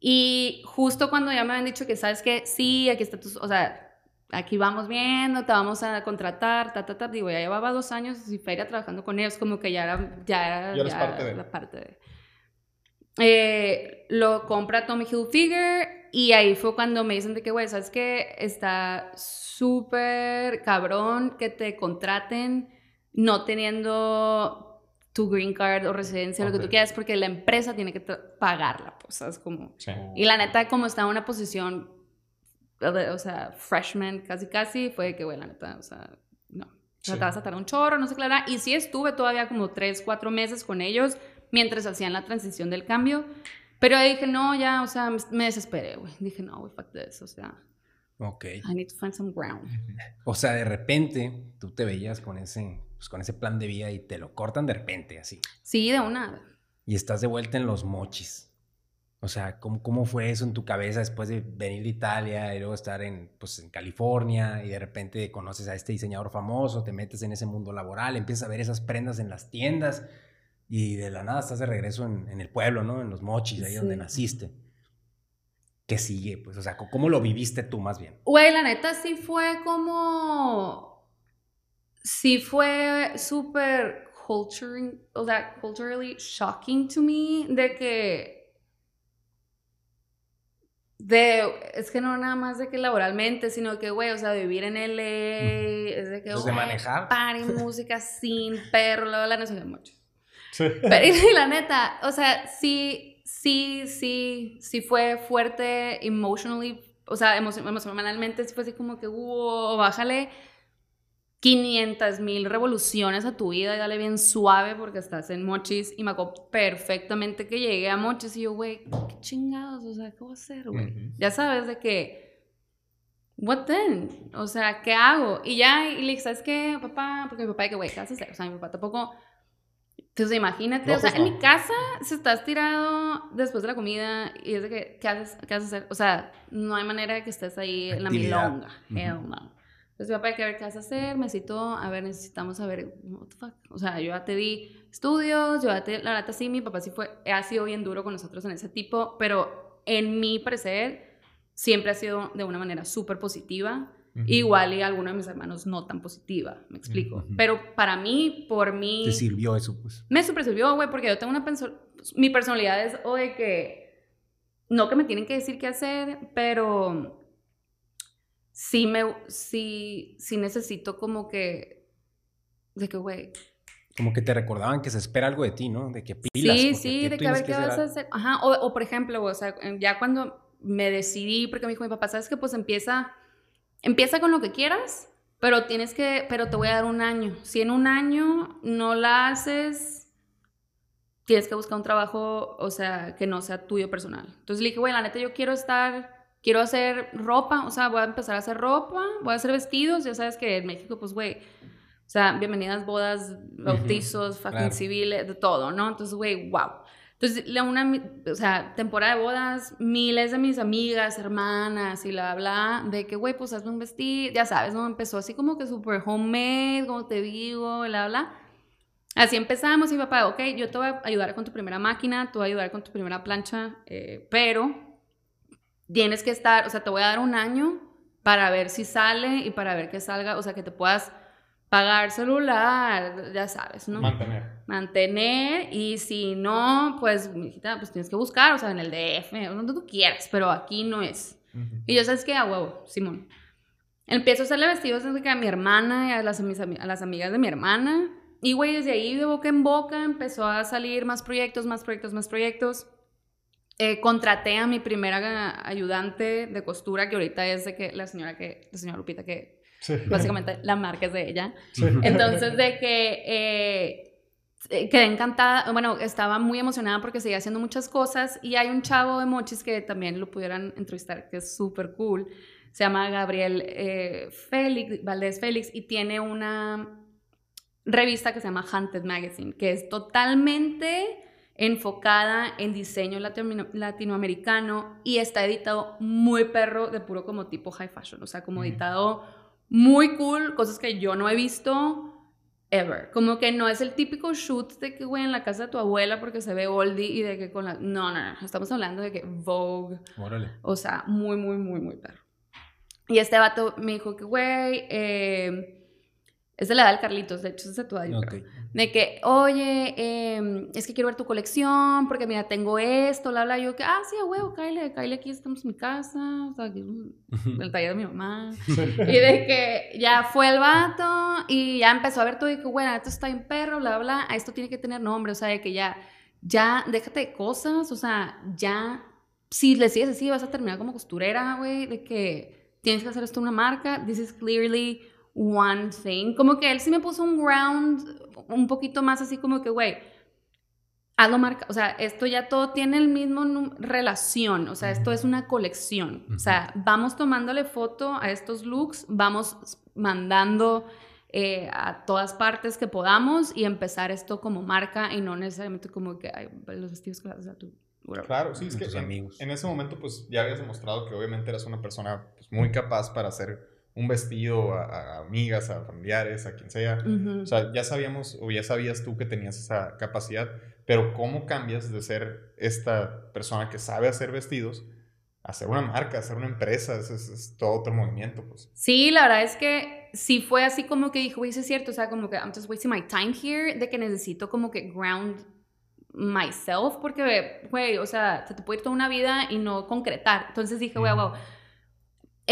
Y justo cuando ya me habían dicho que, ¿sabes qué? Sí, aquí está tu, o sea, aquí vamos viendo, te vamos a contratar, ta, ta, ta. Digo, ya llevaba dos años y feria trabajando con ellos, como que ya era, ya era, Ya ya parte de. la parte de. Eh, lo compra Tommy Hilfiger y ahí fue cuando me dicen de que, güey, ¿sabes qué? Está súper cabrón que te contraten no teniendo tu green card o residencia, lo que tú quieras, porque la empresa tiene que pagarla, pues, ¿sabes? Como... Sí. Y la neta, como estaba en una posición, o sea, freshman, casi casi, fue de que, güey, la neta, o sea, no. O sea, Sí. te vas a tardar un chorro, no sé qué. Y sí estuve todavía como tres, cuatro meses con ellos mientras hacían la transición del cambio. Pero ahí dije, no, ya, o sea, me, desesperé, güey. Dije, no, güey, fuck this, o sea, Ok. I need to find some ground. O sea, de repente tú te veías con ese, pues, con ese plan de vida y te lo cortan de repente, así. Sí, de una. Y estás de vuelta en los mochis. O sea, ¿cómo, cómo fue eso en tu cabeza después de venir de Italia y luego estar en, pues, en California y de repente conoces a este diseñador famoso, te metes en ese mundo laboral, empiezas a ver esas prendas en las tiendas y de la nada estás de regreso en, en el pueblo, ¿no? En los mochis, ahí donde naciste. ¿Qué sigue? Pues, o sea, ¿cómo lo viviste tú más bien? Güey, la neta sí fue como. Sí fue súper culturing, o sea, culturally shocking to me de que. De, es que no nada más de que laboralmente, sino que, güey, o sea, vivir en LA, es de que, Pues de güey, manejar. party, música sin perro, la verdad, no sé mucho. Sí. Pero y la neta, o sea, sí, sí, sí, sí fue fuerte emotionally, o sea, emo- emocionalmente sí fue así como que, wow, bájale 500 mil revoluciones a tu vida y dale bien suave porque estás en Mochis. Y me acuerdo perfectamente que llegué a Mochis y yo, güey, qué chingados, o sea, ¿qué voy a hacer, güey? Ujú. Ya sabes de que, what then? O sea, ¿qué hago? Y ya, y le dije, ¿sabes qué, papá? Porque mi papá, de que, güey, ¿qué vas a hacer? O sea, mi papá tampoco... Entonces, imagínate, No, o sea, pues en no. mi casa se estás tirado después de la comida y es de que, ¿qué haces, ¿qué a hacer? O sea, no hay manera de que estés ahí en la Actividad. milonga. Ujú. Hell no. Entonces, mi papá, hay que ver qué vas a hacer, me citó, a ver, necesitamos saber, what the fuck. O sea, yo ya te di estudios, yo ya te, la neta sí, mi papá sí fue, ha sido bien duro con nosotros en ese tipo, pero en mi parecer siempre ha sido de una manera súper positiva Igual y alguno de mis hermanos no tan positiva, me explico. Pero para mí, por mí... Te sirvió eso, pues. Me super sirvió, güey, porque yo tengo una... Mi personalidad es, o de que... No que me tienen que decir qué hacer, pero sí me... Sí, sí necesito como que... De que, güey, como que te recordaban que se espera algo de ti, ¿no? De que pilas. Sí, sí, de que a ver qué vas a hacer. Ajá, o, o, por ejemplo, o sea, ya cuando me decidí, porque me dijo mi papá, ¿sabes qué? Pues empieza, empieza con lo que quieras, pero tienes que, pero te voy a dar un año. Si en un año no la haces, tienes que buscar un trabajo, o sea, que no sea tuyo personal. Entonces le dije, güey, la neta, yo quiero estar, quiero hacer ropa, o sea, voy a empezar a hacer ropa, voy a hacer vestidos, ya sabes que en México, pues, güey, o sea, bienvenidas bodas, bautizos, fucking civiles, de todo, ¿no? Entonces, güey, wow. Entonces, la una, o sea, temporada de bodas, miles de mis amigas, hermanas y la bla, de que, güey, pues hazme un vestido, ya sabes, ¿no? Empezó así como que súper homemade, como te digo, la bla. Así empezamos y papá, ok, yo te voy a ayudar con tu primera máquina, te voy a ayudar con tu primera plancha, eh, pero tienes que estar, o sea, te voy a dar un año para ver si sale y para ver que salga, o sea, que te puedas pagar celular, ya sabes, ¿no? Mantener. Mantener y si no, pues, pues tienes que buscar, o sea, en el DF, donde tú quieras, pero aquí no es. Y yo sabes que a huevo, Simón. Empiezo a hacerle vestidos desde que a mi hermana y a las, a las amigas de mi hermana. Y, güey, desde ahí de boca en boca empezó a salir más proyectos, más proyectos, más proyectos. Eh, contraté a mi primera ayudante de costura, que ahorita es de que la señora que, la señora Lupita, que Básicamente la marca es de ella. Entonces, de que eh, eh, quedé encantada, bueno, estaba muy emocionada porque seguía haciendo muchas cosas y hay un chavo de Mochis que también lo pudieran entrevistar, que es súper cool. Se llama Gabriel eh, Félix, Valdés Félix y tiene una revista que se llama Hunted Magazine, que es totalmente enfocada en diseño latinoamericano y está editado muy perro de puro como tipo high fashion, o sea, como editado muy cool, cosas que yo no he visto ever. Como que no es el típico shoot de que, güey, en la casa de tu abuela porque se ve oldie y de que con la... No, no, no. Estamos hablando de que Vogue. Órale. O sea, muy, muy, muy, muy perro. Y este vato me dijo que, güey, eh es de la edad del Carlitos, de hecho es de tu edad. De que, oye, em, es que quiero ver tu colección, porque mira, tengo esto, bla, bla. yo que, ah, sí, a huevo, Kyle, Kyle, aquí estamos en mi casa, o sea, aquí el taller de mi mamá. y de que ya fue el vato y ya empezó a ver todo y que, bueno, esto está en perro, bla, bla, esto tiene que tener nombre, o sea, de que ya, ya, déjate de cosas, o sea, ya, si le sigues así, vas a terminar como costurera, güey, de que tienes que hacer esto una marca, this is clearly one thing. Como que él sí me puso un ground un poquito más así como que, güey, hazlo marca. O sea, esto ya todo tiene el mismo relación. O sea, esto es una colección. O sea, vamos tomándole foto a estos looks, vamos mandando eh, a todas partes que podamos y empezar esto como marca y no necesariamente como que hay los vestidos que vas a tú. Claro, sí, es que en, en, ese momento pues ya habías demostrado que obviamente eras una persona pues, muy capaz para hacer un vestido a, amigas, a familiares, a quien sea. O sea, ya sabíamos o ya sabías tú que tenías esa capacidad, pero ¿cómo cambias de ser esta persona que sabe hacer vestidos a ser una marca, a ser una empresa? Es, es, todo otro movimiento, pues. Sí, la verdad es que sí fue así como que dijo, güey, es cierto, o sea, como que I'm just wasting my time here, de que necesito como que ground myself, porque, güey, o sea, se te puede ir toda una vida y no concretar. Entonces dije, güey, wow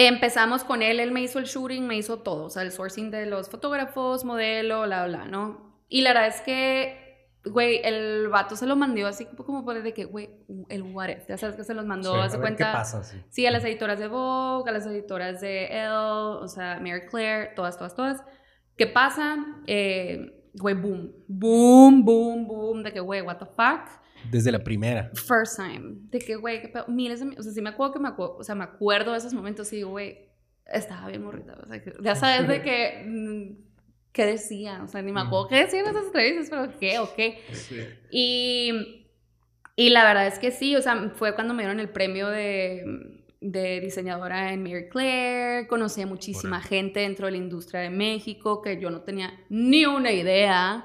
Empezamos con él, él me hizo el shooting, me hizo todo, o sea, el sourcing de los fotógrafos, modelo, bla, bla, ¿no? Y la verdad es que, güey, el vato se lo mandó así como por de que, güey, el what if, ya sabes que se los mandó, hace cuenta. ¿Qué pasa? Sí. sí, a las editoras de Vogue, a las editoras de Elle, o sea, Mary Claire, todas, todas, todas. ¿Qué pasa? Eh, güey, boom, boom, boom, boom, de que, güey, what the fuck. Desde la primera. First time. De que, güey, miles de... O sea, sí me acuerdo que me acuerdo... O sea, me acuerdo de esos momentos y digo, güey, estaba bien morrita. O sea, ya sabes de que... Mm, ¿Qué decía? O sea, ni me acuerdo qué decían esas entrevistas, pero qué o qué. Sí. Y, y la verdad es que sí, o sea, fue cuando me dieron el premio de, de diseñadora en Mary Claire, conocí a muchísima gente dentro de la industria de México que yo no tenía ni una idea.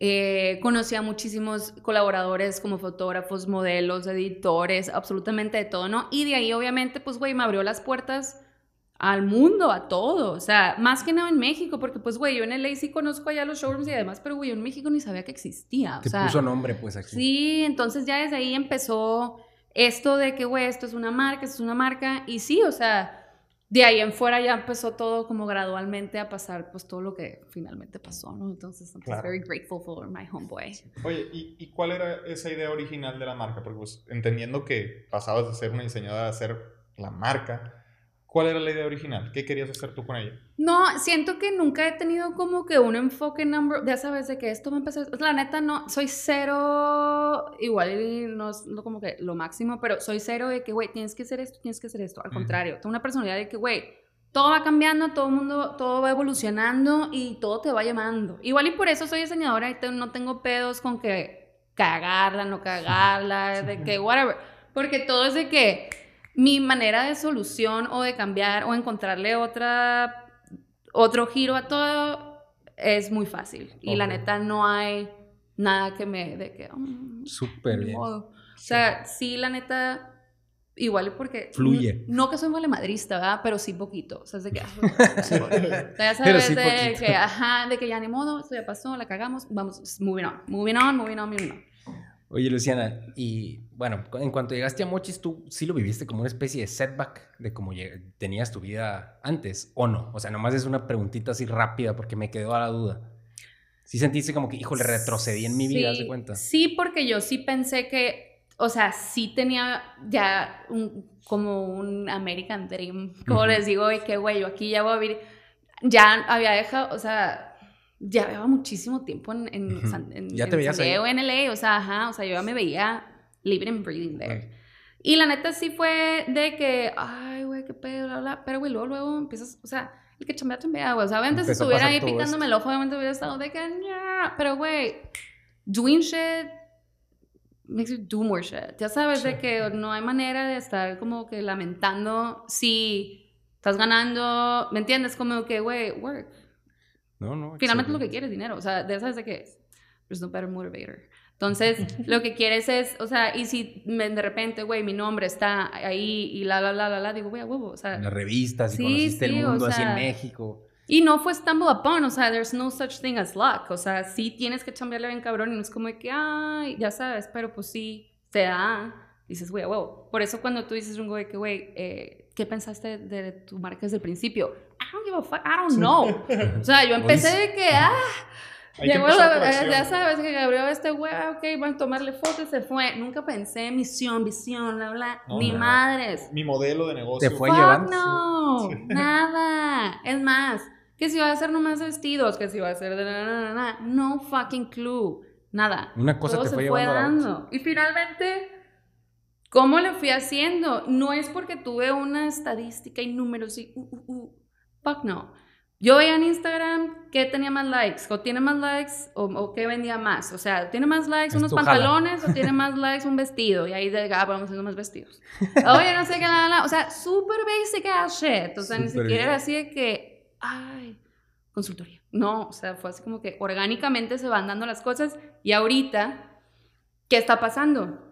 Eh, conocí a muchísimos colaboradores como fotógrafos, modelos, editores, absolutamente de todo, ¿no? Y de ahí, obviamente, pues, güey, me abrió las puertas al mundo, a todo. O sea, más que nada en México, porque pues, güey, yo en LA sí conozco allá los showrooms y demás, pero, güey, yo en México ni sabía que existía. O Te sea, puso nombre, pues, aquí. Sí, entonces ya desde ahí empezó esto de que, güey, esto es una marca, esto es una marca. Y sí, o sea, de ahí en fuera ya empezó todo como gradualmente a pasar, pues todo lo que finalmente pasó, ¿no? Entonces, I'm Claro. very grateful for my homeboy. Oye, ¿y, y cuál era esa idea original de la marca? Porque pues entendiendo que pasabas de ser una diseñadora a ser la marca, ¿cuál era la idea original? ¿Qué querías hacer tú con ella? No, siento que nunca he tenido como que un enfoque number, ya sabes, de que esto va a empezar, la neta no, soy cero, igual no es lo- como que lo máximo, pero soy cero de que, güey, tienes que hacer esto, tienes que hacer esto, al Ujú. contrario, tengo una personalidad de que, güey, todo va cambiando, todo el mundo, todo va evolucionando y todo te va llamando. Igual y por eso soy diseñadora y te- no tengo pedos con que cagarla, no cagarla, de que whatever, porque todo es de que mi manera de solución o de cambiar o encontrarle otra otro giro a todo es muy fácil. Y la neta no hay nada que me de que mm, Súper bien. modo. O sea, sí, la neta igual porque Fluye. No, no que soy valemadrista, ¿verdad? Pero sí poquito. O sea, es de que ah, o sea, ya sabes sí de poquito. que ajá, de que ya ni modo, esto ya pasó, la cagamos, vamos moving on, moving on, moving on, moving on. Oye, Luciana, y bueno, en cuanto llegaste a Mochis, ¿tú sí lo viviste como una especie de setback de cómo tenías tu vida antes o no? O sea, nomás es una preguntita así rápida porque me quedó a la duda. ¿Sí sentiste como que, híjole, retrocedí en mi vida, haz de Sí, cuenta? Sí, porque yo sí pensé que, o sea, sí tenía ya un, como un American Dream, como Ujú. les digo, de que, güey, yo aquí ya voy a vivir, ya había dejado, o sea, ya llevaba muchísimo tiempo en, en, Ujú. San, en, Ya te en veías San ahí. Diego, en LA, o sea, ajá, o sea, yo ya me veía living and breathing there. Y la neta sí fue de que, ay, güey, qué pedo, bla, bla. Pero, güey, luego, luego empiezas, o sea, el que chambea, chambea, güey. O sea, obviamente si Empezó estuviera ahí picándome el ojo, obviamente hubiera estado de que, "Ña". pero, güey, doing shit makes you do more shit. Ya sabes de Sí. que no hay manera de estar como que lamentando si estás ganando, ¿me entiendes? Como que, güey, work. No, no. Finalmente lo que quieres es dinero, o sea, de sabes de que there's no better motivator. Entonces, lo que quieres es, o sea, y si me- de repente, güey, mi nombre está ahí y la, la, la, la, la, digo, güey, a huevo, o sea, En las revistas y Sí, conociste sí, el o mundo así en sea, México. y no fue stumble upon, o sea, there's no such thing as luck, o sea, sí tienes que chambearle bien cabrón y no es como de que, ay, ya sabes, pero pues sí, te da, dices, güey, a huevo. Por eso cuando tú dices, un güey, que, güey, eh, ¿qué pensaste de tu marca desde el principio? I don't give a fuck, I don't know. O sea, yo empecé de que, ah, Llegó ya sabes que Gabriel este güey, ok, van a tomarle fotos y se fue. Nunca pensé en misión, visión, bla, bla. No, Ni no. madres. Mi modelo de negocio. Te fue Fuck llevando. no, Sí. nada. Es más, que si va a hacer nomás vestidos, que si va a hacer na, na, na. no fucking clue, nada. Una cosa Todo te se fue fue dando. Y finalmente, ¿cómo le fui haciendo? No es porque tuve una estadística y números y uh, uh, uh. Fuck no. Yo veía en Instagram qué tenía más likes, o tiene más likes, o, o qué vendía más. O sea, ¿tiene más likes unos Esto jala. pantalones o tiene más likes un vestido? Y ahí de, ah, vamos haciendo más vestidos. Oye, no sé qué, la, la. O sea, super basic ass shit. O sea, ni Súper siquiera era así de que, ay, consultoría. No, o sea, fue así como que orgánicamente se van dando las cosas. Y ahorita, ¿qué está pasando?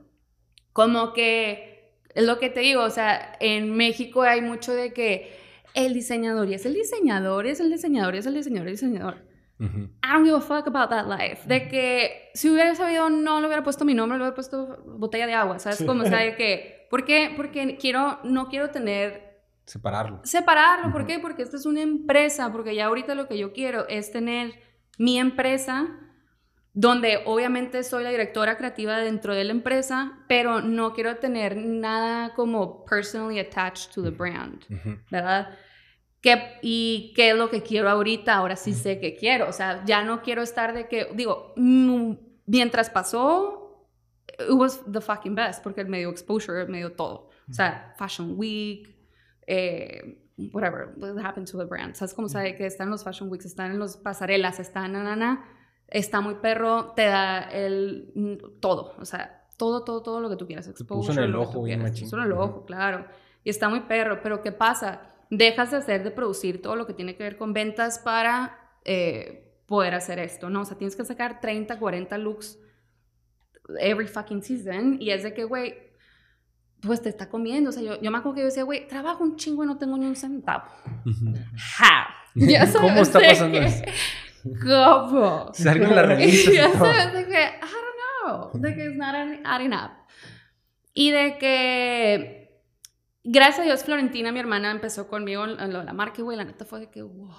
Como que, es lo que te digo, o sea, en México hay mucho de que el diseñador, y es el diseñador, y es el diseñador, y es el diseñador, y el diseñador. Ujú. I don't give a fuck about that life. De que si hubiera sabido, no le hubiera puesto mi nombre, le hubiera puesto botella de agua, ¿sabes? Sí. Como, o sea, de que, ¿por qué? Porque quiero, no quiero tener, Separarlo. separarlo, ¿por Ujú. qué? Porque esta es una empresa, porque ya ahorita lo que yo quiero es tener mi empresa, donde obviamente soy la directora creativa dentro de la empresa, pero no quiero tener nada como personally attached to the brand. Ujú. ¿verdad? ¿Qué, ¿Y qué es lo que quiero ahorita? Ahora sí sé que quiero. O sea, ya no quiero estar de que, digo, mm, mientras pasó, it was the fucking best, porque me dio exposure, me dio todo. O sea, Fashion Week, eh, whatever, what happened to the brand. ¿Sabes cómo sabe que están los Fashion Weeks, están en los pasarelas, están, na, na, na, está muy perro, te da el, mm, todo, o sea, todo, todo, todo lo que tú quieras. puso en exposure, el ojo bien machín. Puso en el ojo, claro. Y está muy perro, pero ¿qué pasa? Dejas de hacer, de producir todo lo que tiene que ver con ventas para eh, poder hacer esto, ¿no? O sea, tienes que sacar 30, 40 looks every fucking season y es de que, güey, pues te está comiendo. O sea, yo, yo me acuerdo que yo decía, güey, trabajo un chingo y no tengo ni un centavo. How? Ya sabes ¿Cómo está pasando que- eso? ¿Cómo? Salgo revistas y ya sabes de que, I don't know, de que it's not adding up. Y de que, gracias a Dios, Florentina, mi hermana, empezó conmigo en lo de la marca, y, güey, la neta fue de que, wow.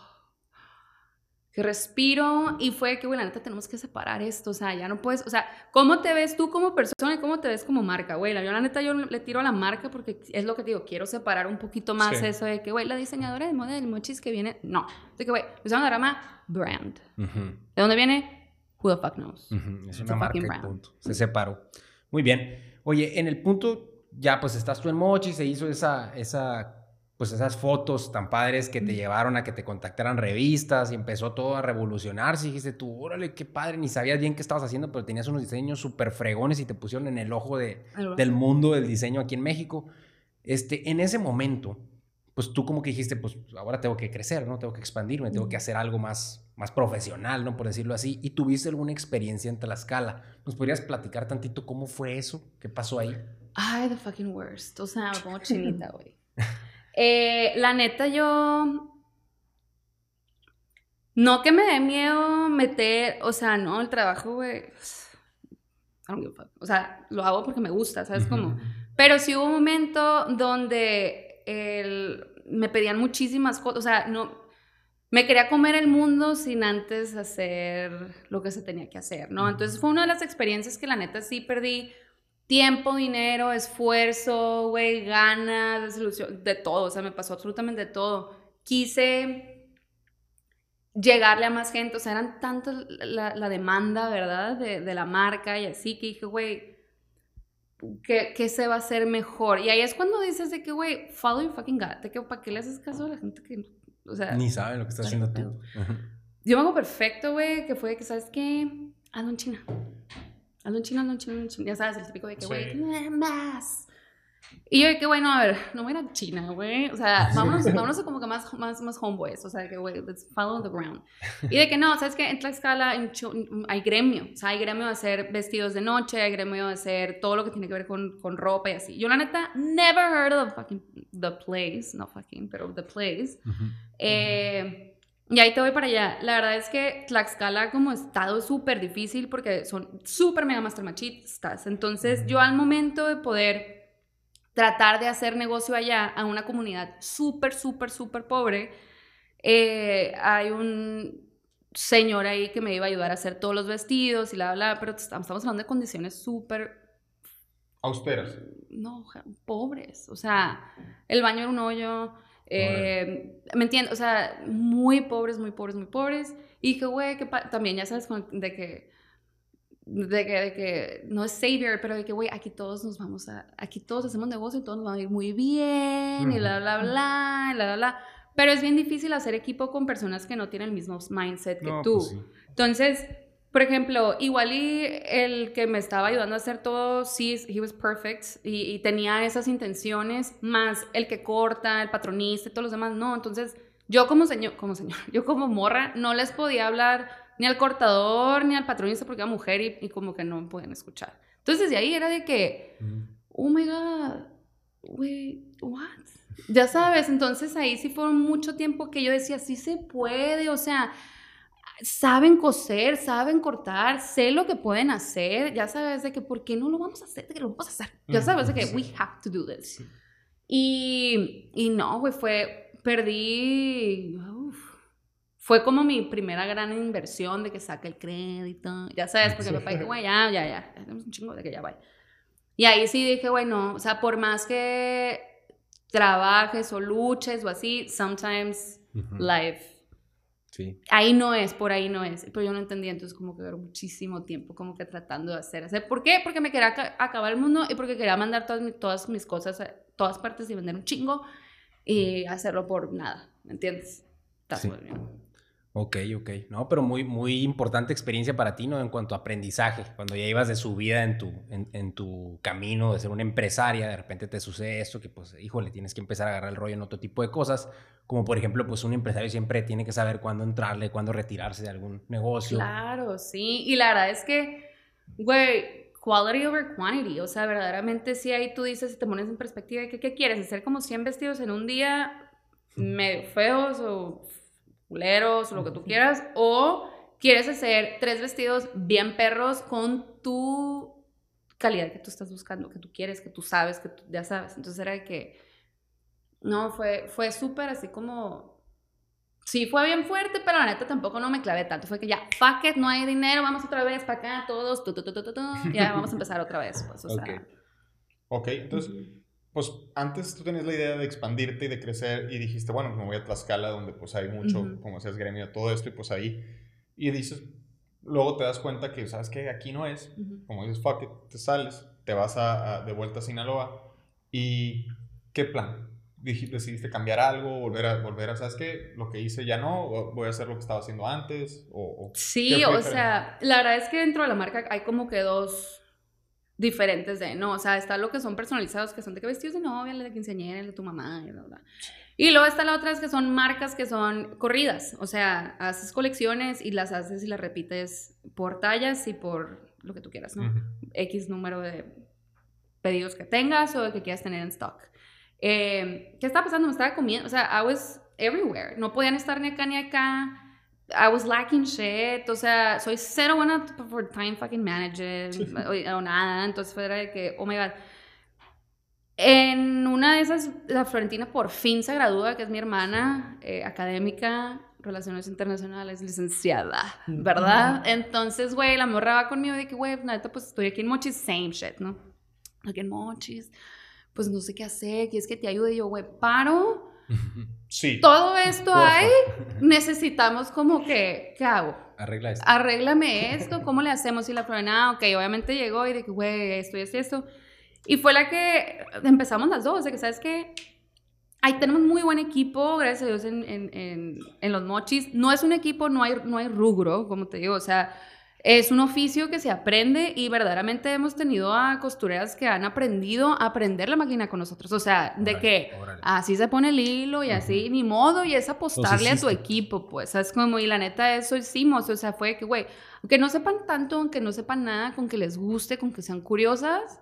Que respiro y fue que, güey, la neta tenemos que separar esto, o sea, ya no puedes, o sea, ¿cómo te ves tú como persona y cómo te ves como marca, güey? La- Yo la neta yo le tiro a la marca porque es lo que te digo, quiero separar un poquito más Sí. eso de que, güey, la diseñadora de moda del mochis que viene, no. De que, güey, Luciana Drama, brand. Ujú, ¿De dónde viene? Who the fuck knows? Es It's una marca brand. punto. Se separó. Muy bien. Oye, en el punto, ya pues estás tú en Mochi, se hizo esa, esa, pues esas fotos tan padres que te llevaron a que te contactaran revistas y empezó todo a revolucionarse. Y dijiste tú, órale, qué padre, ni sabías bien qué estabas haciendo, pero tenías unos diseños súper fregones y te pusieron en el ojo de, del mundo del diseño aquí en México. Este, en ese momento, pues tú como que dijiste, pues ahora tengo que crecer, ¿no? Tengo que expandirme, tengo que hacer algo más, más profesional, ¿no? Por decirlo así. Y tuviste alguna experiencia en Tlaxcala. ¿Nos podrías platicar tantito cómo fue eso? ¿Qué pasó ahí? Ay, the fucking worst. O sea, me pongo chinita, güey. Eh, la neta, yo. No que me dé miedo meter, o sea, no, el trabajo, güey. O sea, lo hago porque me gusta, ¿sabes cómo? Pero sí hubo un momento donde el- me pedían muchísimas cosas, o sea, no, me quería comer el mundo sin antes hacer lo que se tenía que hacer, ¿no? Entonces fue una de las experiencias que la neta sí perdí tiempo, dinero, esfuerzo, güey, ganas, desilusión, de todo, o sea, me pasó absolutamente de todo. Quise llegarle a más gente, o sea, eran tantas la, la demanda, ¿verdad? De, de la marca y así, que dije, güey, ¿qué, ¿qué se va a hacer mejor? Y ahí es cuando dices de que, güey, follow your fucking gut, de que, ¿para qué le haces caso a la gente que, o sea, Ni saben lo que estás Ay, haciendo tú. Yo me hago perfecto, güey, que fue que, ¿sabes qué? Hazlo en China. Hazlo en China, hazlo en China, hazlo en China. Ya sabes, el típico de que, güey, Sí. "Eh, más. Y yo de que, bueno, a ver, no voy a ir a China, güey. O sea, vámonos, vámonos a como que más, más, más homeboys. O sea, de que, güey, let's follow the ground. Y de que no, ¿sabes qué? En Tlaxcala en hay gremio. O sea, hay gremio de hacer vestidos de noche, hay gremio de hacer todo lo que tiene que ver con, con ropa y así. Yo, la neta, never heard of the fucking, the place. No fucking, pero the place. Ujú. Eh, y ahí te voy para allá. La verdad es que Tlaxcala como estado es súper difícil porque son súper mega master machistas. Entonces yo al momento de poder tratar de hacer negocio allá a una comunidad súper, súper, súper pobre, eh, hay un señor ahí que me iba a ayudar a hacer todos los vestidos y la bla, pero estamos hablando de condiciones súper Austeras. no, pobres. O sea, el baño era un hoyo. Eh, ¿Me entiendes? O sea, muy pobres, muy pobres, muy pobres. Y dije, güey, que también ya sabes de que, de que, de que, no es savior, pero de que, güey, aquí todos nos vamos a, aquí todos hacemos negocio y todos nos va a ir muy bien, y bla, bla, bla, y bla, bla, bla. Pero es bien difícil hacer equipo con personas que no tienen el mismo mindset que No, tú. pues sí. Entonces, por ejemplo, igual y el que me estaba ayudando a hacer todo, sí, he was perfect y, y tenía esas intenciones, más el que corta, el patronista y todos los demás, no. Entonces, yo como señor, como señor, yo como morra, no les podía hablar ni al cortador ni al patronista porque era mujer y, y como que no me podían escuchar. Entonces, de ahí era de que, oh my god, wait, what? Ya sabes, entonces ahí sí fue mucho tiempo que yo decía, sí se puede, o sea, saben coser, saben cortar, sé lo que pueden hacer, ya sabes de que por qué no lo vamos a hacer, de que lo vamos a hacer, ya sabes de que we have to do this. Y, y no, güey, fue, perdí, uf, fue como mi primera gran inversión de que saque el crédito, ya sabes, porque mi papá dijo, güey, ya, ya, ya, tenemos un chingo de que ya vaya. Y ahí sí dije, bueno, o sea, por más que trabajes o luches o así, sometimes Ujú. life Sí. ahí no es, por ahí no es. Pero yo no entendía, entonces como que duró muchísimo tiempo como que tratando de hacer. hacer. ¿Por qué? Porque me quería aca- acabar el mundo y porque quería mandar todas, mi- todas mis cosas a todas partes y vender un chingo y hacerlo por nada, ¿me entiendes? That's Sí. what. Ok, ok. No, pero muy, muy importante experiencia para ti, ¿no? En cuanto a aprendizaje. Cuando ya ibas de subida en tu, en, en tu camino de ser una empresaria, de repente te sucede esto, que pues, híjole, tienes que empezar a agarrar el rollo en otro tipo de cosas. Como por ejemplo, pues un empresario siempre tiene que saber cuándo entrarle, cuándo retirarse de algún negocio. Claro, sí. Y la verdad es que, güey, quality over quantity. O sea, verdaderamente si ahí tú dices, te pones en perspectiva, ¿qué, qué quieres? ¿Hacer como 100 vestidos en un día medio feos o culeros o lo que tú quieras? ¿O quieres hacer tres vestidos bien perros con tu calidad que tú estás buscando, que tú quieres, que tú sabes, que tú ya sabes? Entonces era de que, no, fue, fue súper así como sí fue bien fuerte, pero la neta tampoco no me clavé tanto. Fue que ya, fuck it, no hay dinero, vamos otra vez para acá, todos, tu, ya vamos a empezar otra vez. Pues, o okay. sea. Ok, entonces, pues antes tú tenías la idea de expandirte y de crecer y dijiste, bueno, me voy a Tlaxcala, donde pues hay mucho, Ujú. como seas gremio, todo esto, y pues ahí, y dices, luego te das cuenta que, ¿sabes qué? Aquí no es, Ujú. como dices, fuck it, te sales, te vas a, a- de vuelta a Sinaloa, y ¿qué plan? ¿Decidiste cambiar algo, volver a, volver a, ¿sabes qué? Lo que hice ya no, voy a hacer lo que estaba haciendo antes, o... o- Sí, ¿Qué fue o diferente? sea, la verdad es que dentro de la marca hay como que dos diferentes de, no, o sea, está lo que son personalizados, que son de que vestidos de novia, el de quinceañera, el de tu mamá, y bla, bla. Y luego está la otra es que son marcas que son corridas, o sea, haces colecciones y las haces y las repites por tallas y por lo que tú quieras, ¿no? Ujú. X número de pedidos que tengas o que quieras tener en stock. Eh, ¿Qué estaba pasando? Me estaba comiendo, o sea, I was everywhere. No podían estar ni acá ni acá. I was lacking shit. O sea, soy cero buena por time fucking manager o, o nada. Entonces fue de que, oh my god. En una de esas, la Florentina por fin se gradúa, que es mi hermana, eh, académica, relaciones internacionales, licenciada, ¿verdad? Entonces, güey, la morra va conmigo de que, güey, neta, pues estoy aquí en Mochis, same shit, ¿no? Aquí en Mochis, pues no sé qué hacer, quieres que te ayude. Y yo, güey, paro, Sí. todo esto Porfa. hay, necesitamos como que, ¿qué hago? Arregla esto. arréglame esto, ¿cómo le hacemos? Y la Florena, ok, obviamente llegó y de que, güey, esto y esto y esto. Y fue la que empezamos las dos, de que, ¿sabes qué? Ahí tenemos muy buen equipo, gracias a Dios, en, en, en, en los mochis. No es un equipo, no hay, no hay rugro, como te digo, o sea, es un oficio que se aprende y verdaderamente hemos tenido a costureras que han aprendido a aprender la máquina con nosotros. O sea, de que así se pone el hilo y así, ni modo, y es apostarle a tu equipo, pues, ¿sabes? Como, y la neta, eso hicimos, o sea, fue que, güey, aunque no sepan tanto, aunque no sepan nada, con que les guste, con que sean curiosas,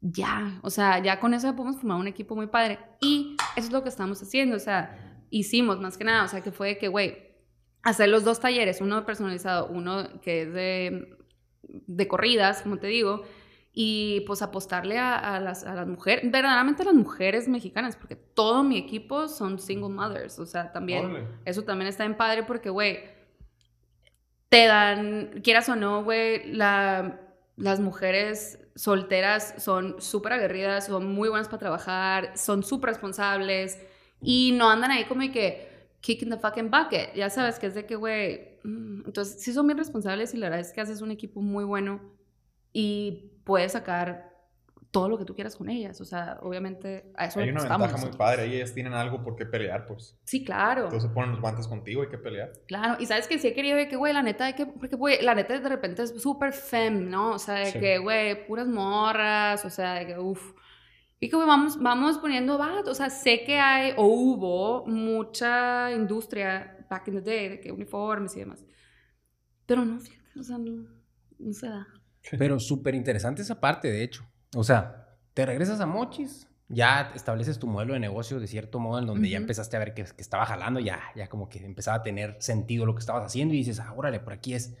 ya, o sea, ya con eso ya podemos formar un equipo muy padre. Y eso es lo que estamos haciendo, o sea, hicimos más que nada, o sea, que fue que, güey, hacer los dos talleres, uno personalizado, uno que es de, de corridas, como te digo, y pues apostarle a, a las, a las mujeres, verdaderamente a las mujeres mexicanas, porque todo mi equipo son single mothers, o sea, también, eso también está en padre porque, güey, te dan, quieras o no, güey, la, las mujeres solteras son súper aguerridas, son muy buenas para trabajar, son súper responsables y no andan ahí como de kicking the fucking bucket. Ya sabes que es de que, güey, mm, entonces sí son bien responsables y la verdad es que haces un equipo muy bueno y puedes sacar todo lo que tú quieras con ellas. O sea, obviamente a eso Hay una ventaja muy padre, ellas tienen algo por qué pelear, pues. Sí, claro. Entonces ponen los guantes contigo, hay que pelear. Claro, y sabes que sí he querido de que, güey, la neta, de que, porque, güey, la neta de repente es súper fem, ¿no? O sea, de Sí. que, güey, puras morras, o sea, de que, uff. Y que, vamos, vamos poniendo vatos, o sea, sé que hay, o hubo, mucha industria back in the day, de que uniformes y demás. Pero no, fíjate, o sea, no, no se da. Pero súper interesante esa parte, de hecho. O sea, te regresas a Mochis, ya estableces tu modelo de negocio de cierto modo en donde ya Ujú. empezaste a ver que, que estaba jalando, ya, ya como que empezaba a tener sentido lo que estabas haciendo y dices, ah, órale, por aquí es.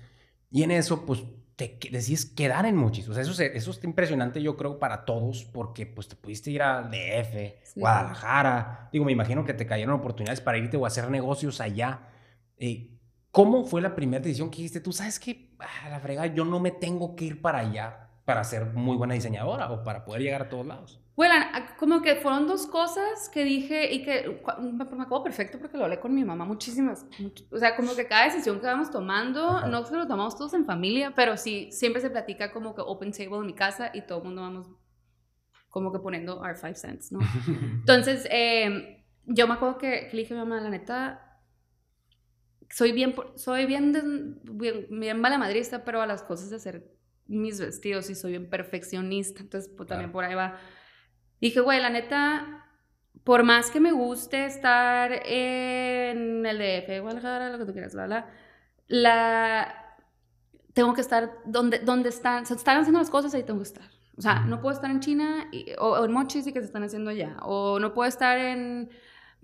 Y en eso, pues, te que- decides quedar en Mochis. O sea, eso, eso está impresionante, yo creo, para todos, porque pues te pudiste ir a DF, Sí. Guadalajara. Digo, me imagino que te cayeron oportunidades para irte o hacer negocios allá. Eh, ¿Cómo fue la primera decisión que dijiste tú? ¿Sabes qué? Ah, la fregada, yo no me tengo que ir para allá para ser muy buena diseñadora o para poder llegar a todos lados. Bueno, como que fueron dos cosas que dije y que me, acuerdo perfecto porque lo hablé con mi mamá muchísimas. much- o sea, como que cada decisión que vamos tomando, Ajá. no que lo tomamos todos en familia, pero sí, siempre se platica como que open table en mi casa y todo el mundo vamos como que poniendo our five cents, ¿no? Entonces, eh, yo me acuerdo que, que le dije a mi mamá, la neta, soy bien, soy bien, bien, bien malamadrista, pero a las cosas de hacer mis vestidos y soy bien perfeccionista, entonces pues, también por ahí va. Dije, güey, la neta, por más que me guste estar en el DF, Guadalajara, lo que tú quieras, bla, bla, la... tengo que estar donde, donde están, se están haciendo las cosas, ahí tengo que estar. O sea, no puedo estar en China o, en Mochis y que se están haciendo allá. O no puedo estar en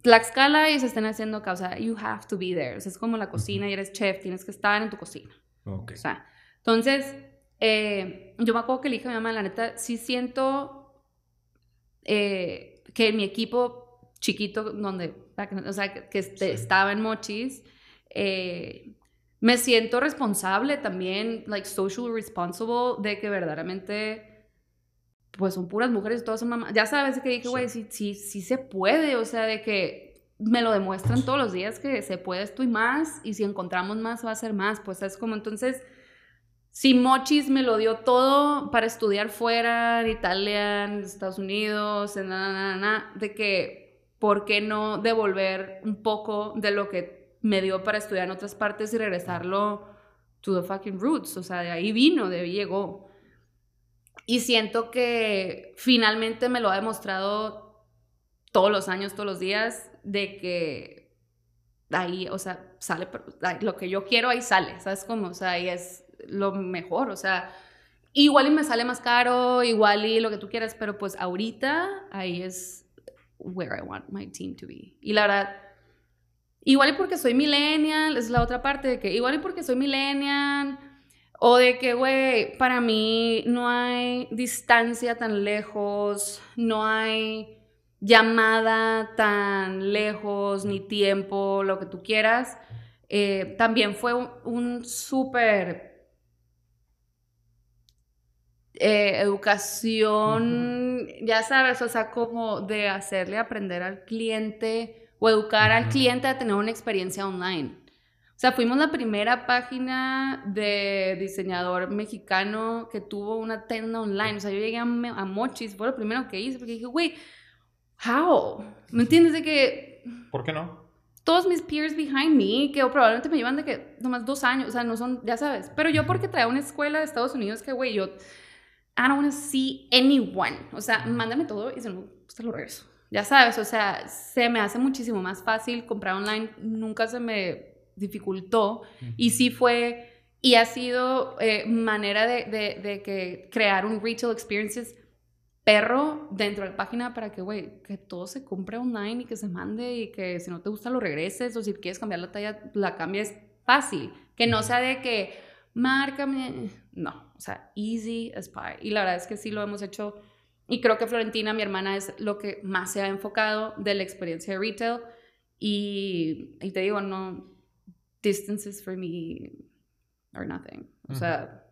Tlaxcala y se estén haciendo acá. O sea, you have to be there. O sea, es como la cocina y eres chef, tienes que estar en tu cocina. O sea, entonces, eh, yo me acuerdo que le dije a mi mamá, la neta, sí siento eh, que mi equipo chiquito, donde, o sea, que, este, estaba en Mochis, eh, me siento responsable también, like social responsible, de que verdaderamente, pues son puras mujeres, todas son mamás. Ya sabes que dije, güey, sí. sí, sí, se puede, o sea, de que me lo demuestran todos los días que se puede esto y más, y si encontramos más va a ser más, pues es como entonces, si Mochis me lo dio todo para estudiar fuera, en Italia, en Estados Unidos, en na, de que, ¿por qué no devolver un poco de lo que me dio para estudiar en otras partes y regresarlo to the fucking roots. O sea, de ahí vino, de ahí llegó. Y siento que finalmente me lo ha demostrado todos los años, todos los días, de que ahí, o sea, sale, lo que yo quiero ahí sale, ¿sabes cómo? O sea, ahí es lo mejor, o sea, igual y me sale más caro, igual y lo que tú quieras, pero pues ahorita ahí es where I want my team to be. Y la verdad, Igual y porque soy millennial, es la otra parte de que igual y porque soy millennial, o de que, güey, para mí no hay distancia tan lejos, no hay llamada tan lejos, ni tiempo, lo que tú quieras. Eh, también fue un, súper eh, educación, ya sabes, o sea, como de hacerle aprender al cliente o educar al cliente a tener una experiencia online. O sea, fuimos la primera página de diseñador mexicano que tuvo una tienda online. O sea, yo llegué a, Mochis, fue lo primero que hice, porque dije, güey, how? ¿Me entiendes? De que... ¿Por qué no? Todos mis peers behind me, que probablemente me llevan de que nomás dos años, o sea, no son, ya sabes. Pero yo porque traía una escuela de Estados Unidos que, güey, yo, I don't want to see anyone. O sea, mándame todo y se no, pues te lo regreso. Ya sabes, o sea, se me hace muchísimo más fácil comprar online, nunca se me dificultó. Y sí fue y ha sido eh, manera de, de, que crear un retail experiences perro dentro de la página para que, güey, que todo se compre online y que se mande y que si no te gusta lo regreses o si quieres cambiar la talla, la cambies fácil. Que no sea de que, márcame, no, o sea, easy as pie. Y la verdad es que sí lo hemos hecho y creo que Florentina, mi hermana, es lo que más se ha enfocado de la experiencia de retail. Y, y te digo, no, distances for me are nothing. O sea,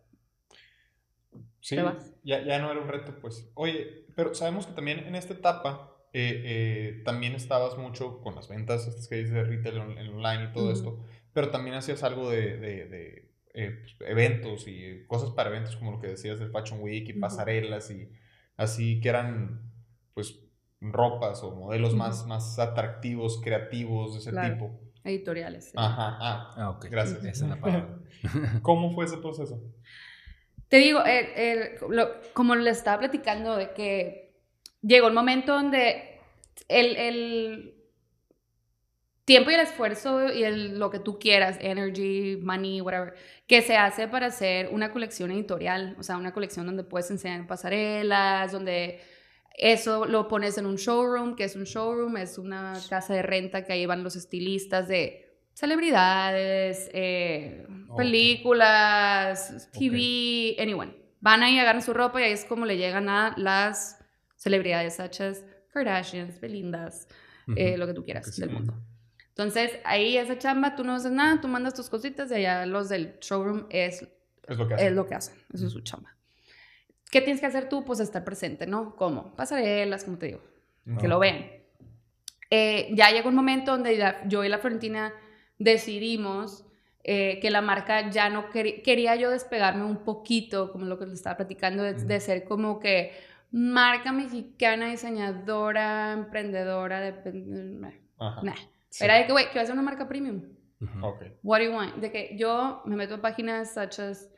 sí, Ya, ya no era un reto, pues. Oye, pero sabemos que también en esta etapa eh, eh, también estabas mucho con las ventas, estas que dices de retail en, online y todo esto, pero también hacías algo de, de, eh, pues, eventos y cosas para eventos, como lo que decías del Fashion Week y pasarelas y así que eran pues ropas o modelos más, más atractivos, creativos de ese tipo. Editoriales. Ajá, ah, ah, ok. Gracias. Esa es la palabra. ¿Cómo fue ese proceso? Te digo, como le estaba platicando, de que llegó un momento donde el, el tiempo y el esfuerzo y el, lo que tú quieras, energy, money, whatever, que se hace para hacer una colección editorial, o sea, una colección donde puedes enseñar pasarelas, donde eso lo pones en un showroom, que es un showroom, es una casa de renta que ahí van los estilistas de celebridades, eh, películas, TV, anyone. Van ahí, agarran su ropa y ahí es como le llegan a las celebridades, such Kardashians, Belindas, eh, lo que tú quieras del mundo. Entonces, ahí esa chamba, tú no haces nada, tú mandas tus cositas y allá los del showroom es, es lo que hacen. Es lo que hacen, eso es su chamba. ¿Qué tienes que hacer tú? Pues estar presente, ¿no? ¿Cómo? Pasarelas, como te digo, que lo vean. Eh, ya llegó un momento donde yo y la Florentina decidimos eh, que la marca ya no quería, quería yo despegarme un poquito, como lo que les estaba platicando, de, ser como que marca mexicana, diseñadora, emprendedora, de... Ajá. Era de que, güey, a ser una marca premium. Okay. What do you want? De que yo me meto a páginas such as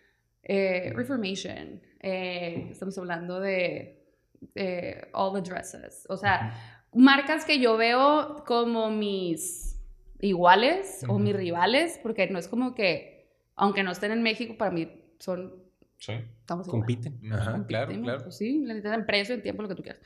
eh, Reformation, eh, estamos hablando de eh, All the Dresses, o sea, marcas que yo veo como mis iguales o mis rivales, porque no es como que, aunque no estén en México, para mí son... Sí. Estamos. Compiten. Ajá, claro, Competimos, claro. pues sí, en precio, en tiempo, lo que tú quieras.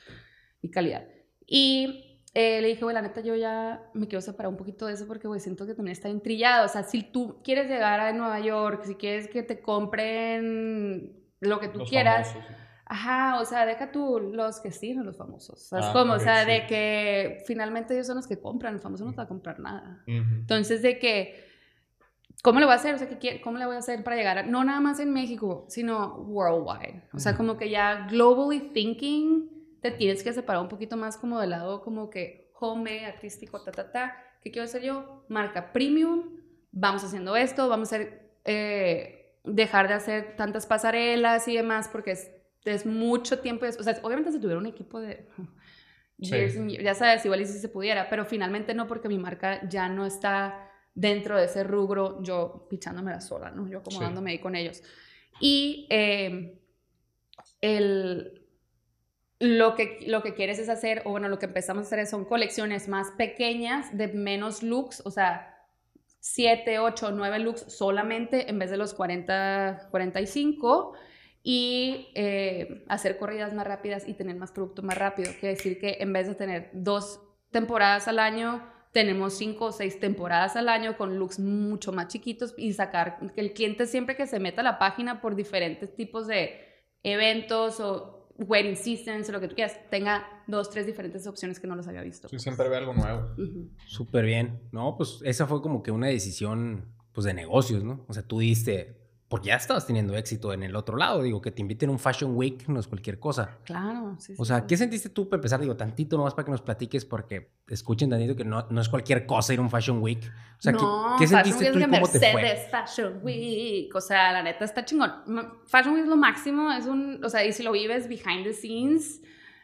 Y calidad. Y eh, le dije, güey, la neta, yo ya me quiero separar un poquito de eso porque, güey, siento que también está entrillado. O sea, si tú quieres llegar a Nueva York, si quieres que te compren lo que tú Los quieras, famosos, sí. Ajá, o sea, deja tú los que sí, no los famosos. O sea, es Ah, como, ok, o sea, sí. de que finalmente ellos son los que compran, el famoso no te va a comprar nada. Ujú. Entonces, de que, ¿cómo le voy a hacer? O sea, ¿qué ¿cómo le voy a hacer para llegar a, no nada más en México, sino worldwide? O sea, Ujú. como que ya globally thinking, te tienes que separar un poquito más como del lado como que home, artístico, ta, ta, ta. ¿Qué quiero hacer yo? Marca premium, vamos haciendo esto, vamos a hacer, eh, dejar de hacer tantas pasarelas y demás, porque es, es mucho tiempo. O sea, obviamente si tuviera un equipo de... Sí. ya sabes, igual y si se pudiera, pero finalmente no porque mi marca ya no está dentro de ese rubro, yo pichándomela sola, ¿no? Yo acomodándome ahí con ellos. Y eh, el, lo, que, lo que quieres es hacer, o bueno, lo que empezamos a hacer son colecciones más pequeñas de menos looks, o sea, 7, 8, 9 looks solamente en vez de los 40, 45 y eh, hacer corridas más rápidas y tener más producto más rápido. Quiere decir que en vez de tener dos temporadas al año, tenemos cinco o seis temporadas al año con looks mucho más chiquitos y sacar que el cliente siempre que se meta a la página por diferentes tipos de eventos o wedding seasons o lo que tú quieras, tenga dos, tres diferentes opciones que no los había visto. Sí, siempre ve algo nuevo. Súper bien. No, pues esa fue como que una decisión pues de negocios, ¿no? O sea, tú diste, porque ya estabas teniendo éxito en el otro lado, digo, que te inviten a un Fashion Week no es cualquier cosa. Claro, sí, O sea, sí. ¿qué sentiste tú para empezar? Digo, tantito nomás para que nos platiques, porque escuchen tantito que no, no es cualquier cosa ir a un Fashion Week. O sea, ¿qué- no, ¿qué, Fashion sentiste Week tú y es de cómo te fue? Mercedes Fashion Week, o sea, la neta está chingón. Fashion Week es lo máximo, es un, o sea, y si lo vives behind the scenes,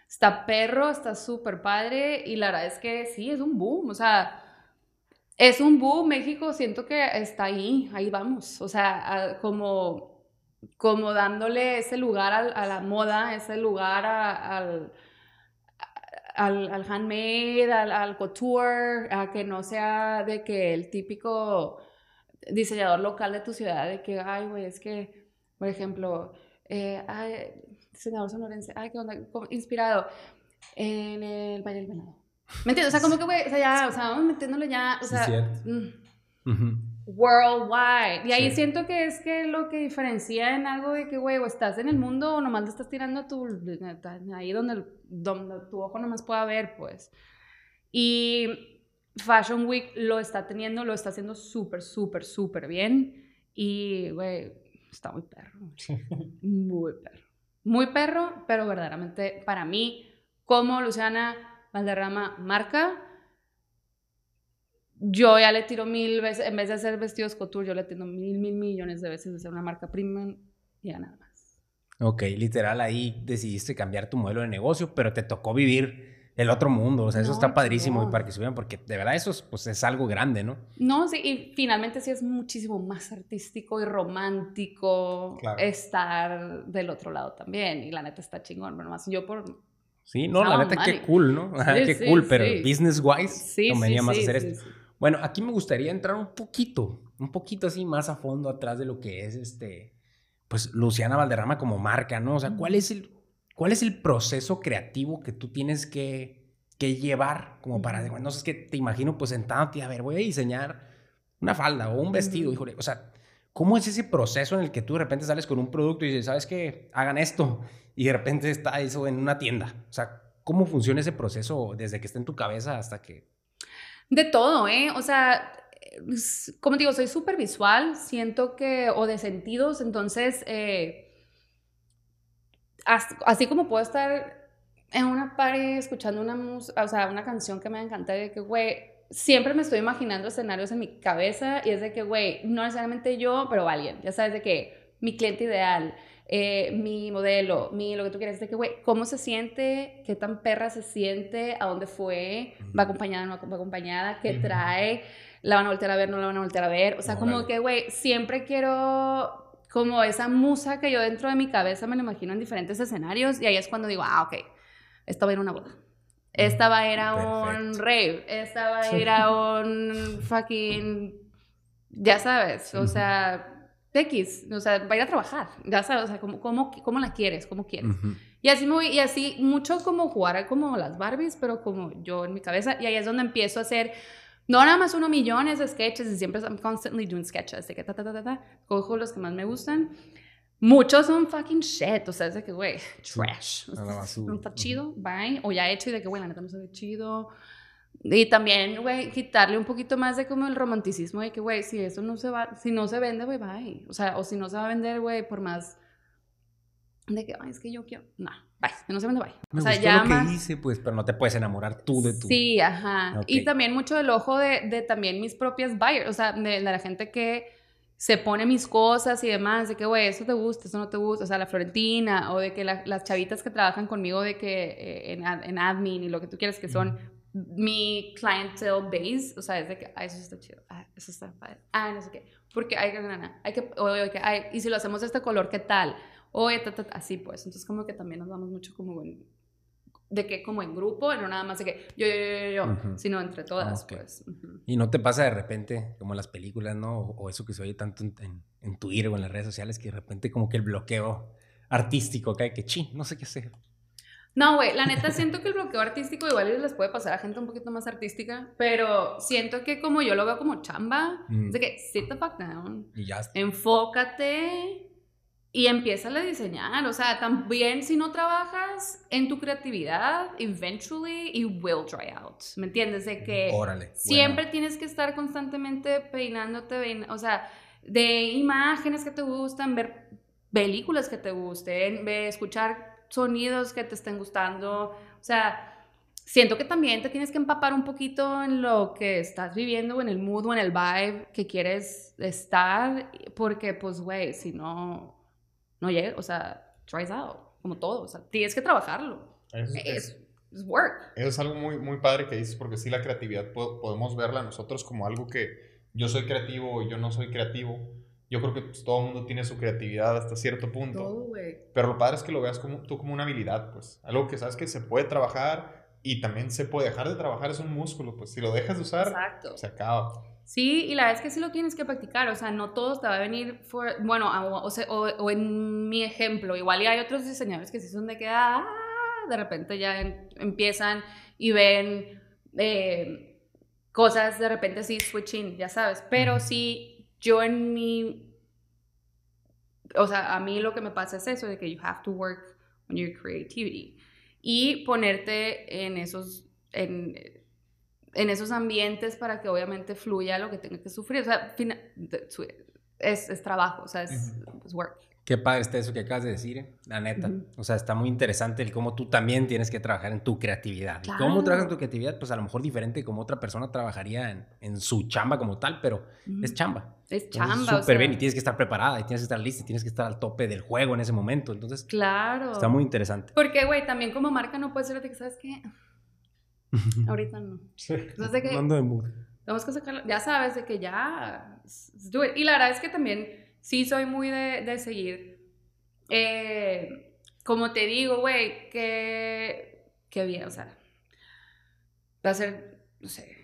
está perro, está súper padre, y la verdad es que sí, es un boom, o sea, es un boom, México siento que está ahí, ahí vamos, o sea, como, como dándole ese lugar a la moda, ese lugar a- al al, al handmade, al, al couture, a que no sea de que el típico diseñador local de tu ciudad, de que, ay, güey, es que, por ejemplo, eh, ay, diseñador sonorense, ay, qué onda, inspirado en el Valle del Venado. ¿Me entiendes? O sea, como que, güey, o sea, ya, o sea, vamos metiéndole ya, o sea, mm, worldwide. Y ahí Sí. siento que es que lo que diferencia en algo de que, güey, o estás en el mundo o nomás le estás tirando a tu, ahí donde, donde tu ojo nomás pueda ver, pues. Y Fashion Week lo está teniendo, lo está haciendo súper, súper, súper bien. Y, güey, está muy perro. Muy perro. Muy perro, pero verdaderamente para mí, como Luciana Valderrama marca, yo ya le tiro mil veces, en vez de hacer vestidos couture, yo le tiro mil, mil millones de veces de ser una marca premium y ya nada más. Ok, literal, ahí decidiste cambiar tu modelo de negocio, pero te tocó vivir el otro mundo. O sea, eso No, está padrísimo y para que se vean, porque de verdad eso es, pues, es algo grande, ¿no? No, sí, y finalmente sí es muchísimo más artístico y romántico Claro. estar del otro lado también. Y la neta está chingón, pero más yo por... Sí, no, la neta, qué cool, ¿no? Ajá, Sí, qué sí, cool, pero sí. business wise convenía más hacer esto. Bueno, aquí me gustaría entrar un poquito, un poquito así más a fondo atrás de lo que es este, pues Luciana Valderrama como marca, ¿no? O sea, ¿cuál es el, cuál es el proceso creativo que tú tienes que, que llevar como para, Ujú. no sé, es que te imagino pues sentándote, a ver, voy a diseñar una falda o un vestido, híjole, o sea, ¿cómo es ese proceso en el que tú de repente sales con un producto y dices, ¿sabes qué? Hagan esto y de repente está eso en una tienda, o sea, ¿cómo funciona ese proceso desde que está en tu cabeza hasta que... De todo, ¿eh? O sea, como digo, soy súper visual, siento que, o de sentidos, entonces, eh, as- así como puedo estar en una party escuchando una música, o sea, una canción que me encanta, de que, güey, siempre me estoy imaginando escenarios en mi cabeza y es de que, güey, no necesariamente yo, pero alguien, ya sabes, de que mi cliente ideal, eh, mi modelo, mi lo que tú quieras, de que, güey, ¿cómo se siente? ¿Qué tan perra se siente? ¿A dónde fue? ¿Va acompañada no va acompañada? ¿Qué trae? ¿La van a voltear a ver? ¿No la van a voltear a ver? O sea, como Órale. que, güey, siempre quiero como esa musa que yo dentro de mi cabeza me lo imagino en diferentes escenarios y ahí es cuando digo, ah, ok, esta va a ir a una boda. Esta va a ir a un rave. Esta va a ir a un fucking... Ya sabes, o sea, X, o sea, va a ir a trabajar, ya sabes, o sea, ¿cómo, cómo, cómo la quieres? ¿Cómo quieres? Y así, muy, y así, mucho como jugar como las Barbies, pero como yo en mi cabeza, y ahí es donde empiezo a hacer, no nada más uno millones de sketches, y siempre I'm constantly doing sketches, de que ta, ta, ta, ta, ta, cojo los que más me gustan. Muchos son fucking shit, o sea, es de que, güey, trash. No está chido, bye. O ya hecho y de que, güey, la neta no se ve chido. Y también, güey, quitarle un poquito más de como el romanticismo de que, güey, si eso no se va, si no se vende, güey, bye. O sea, o si no se va a vender, güey, por más de que, ay, es que yo quiero, no, bye, no se vende, bye. Me o sea, gustó ya lo que más... hice, pues, pero no te puedes enamorar tú de tu... Sí, ajá. Ok. Y también mucho del ojo de, de también mis propias buyers, o sea, de, de la gente que se pone mis cosas y demás, de que, güey, eso te gusta, eso no te gusta, o sea, la Florentina, o de que la- las chavitas que trabajan conmigo de que eh, en, ad- en admin y lo que tú quieras que son mi clientele base, o sea, es de que, ah, eso está chido, ah, eso está padre, ah, no sé qué, porque hay que, hay que, o, o que, ay, y si lo hacemos de este color, ¿qué tal? O ta, ta, ta, así pues, entonces como que también nos damos mucho como en, de que como en grupo, no nada más de que yo, yo, yo, yo, yo, Ujú. sino entre todas, Ok. pues. ujú. Y no te pasa de repente, como en las películas, ¿no? O, o eso que se oye tanto en, en, en Twitter o en las redes sociales, que de repente como que el bloqueo artístico cae que, chi, no sé qué hacer. No, güey, la neta siento que el bloqueo artístico igual les puede pasar a gente un poquito más artística, pero siento que como yo lo veo como chamba, Mm. es de que sit the fuck down, Y ya. enfócate y empieza a diseñar. O sea, también si no trabajas en tu creatividad, eventually it will dry out. ¿Me entiendes? De que Órale. siempre bueno. tienes que estar constantemente peinándote, pein- o sea, de imágenes que te gustan, ver películas que te gusten, escuchar sonidos que te estén gustando. O sea, siento que también te tienes que empapar un poquito en lo que estás viviendo, o en el mood o en el vibe que quieres estar, porque pues, güey, si no, no llega, o sea, tries out, como todo, o sea, tienes que trabajarlo. Eso es- Es, work. Eso es algo muy, muy padre que dices, porque sí la creatividad po- podemos verla nosotros como algo que yo soy creativo y yo no soy creativo. Yo creo que pues, todo el mundo tiene su creatividad hasta cierto punto. Todo. Pero lo padre es que lo veas como, tú como una habilidad, pues. Algo que sabes que se puede trabajar y también se puede dejar de trabajar, es un músculo, pues. Si lo dejas de usar, Exacto. se acaba. Sí, y la verdad es que sí lo tienes que practicar, o sea, no todos te va a venir, for- bueno, o, o o- en mi ejemplo, igual y hay otros diseñadores que sí son de que, ah, de repente ya em- empiezan y ven eh, cosas, de repente sí, switching, ya sabes, pero sí, yo en mi, o sea, a mí lo que me pasa es eso, de que you have to work on your creativity y ponerte en esos, en, en esos ambientes para que obviamente fluya lo que tenga que sufrir. O sea, es, es trabajo, o sea, es, es work. Qué padre está eso que acabas de decir, ¿eh? la neta. Ujú. O sea, está muy interesante el cómo tú también tienes que trabajar en tu creatividad. ¿Y ¿Cómo Claro. trabajas en tu creatividad? Pues a lo mejor diferente como otra persona trabajaría en, en su chamba como tal, pero es chamba. Es chamba. o Súper sea, bien y tienes que estar preparada y tienes que estar lista y tienes que estar al tope del juego en ese momento. Entonces, Claro. está muy interesante. Porque, güey, también como marca no puede ser de que, ¿sabes qué? Ahorita no. Entonces, de que de mood. tenemos que sacarlo. Ya sabes, de que ya. do it. Y la verdad es que también sí soy muy de, de seguir. eh, como te digo, güey, que. Que bien, o sea. Va a ser, no sé.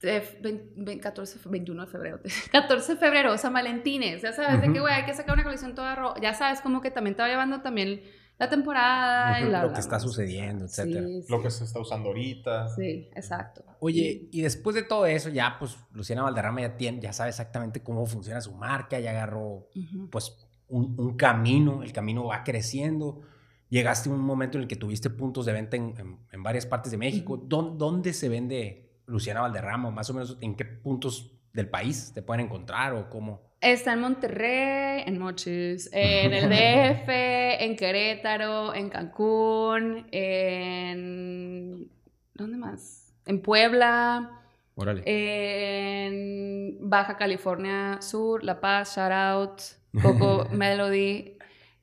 de vein- vein- 14, 21 de febrero. 14 de febrero, San Valentines. Ya sabes, de que, güey, hay que sacar una colección toda roja. Ya sabes, como que también te va llevando también la temporada. y la, lo que está sucediendo, etcétera. sí. Lo que se está usando ahorita. Sí, exacto. Oye, y después de todo eso, ya pues Luciana Valderrama ya, tiene, ya sabe exactamente cómo funciona su marca, ya agarró pues un, un camino, el camino va creciendo. Llegaste a un momento en el que tuviste puntos de venta en, en- en varias partes de México. Ujú. ¿Dón- ¿Dónde se vende Luciana Valderrama? Más o menos, ¿en qué puntos del país te pueden encontrar o cómo? Está en Monterrey, en Mochis, en el DF, en Querétaro, en Cancún, en... ¿Dónde más? En Puebla, en Baja California Sur, La Paz, shout out, Coco Melody.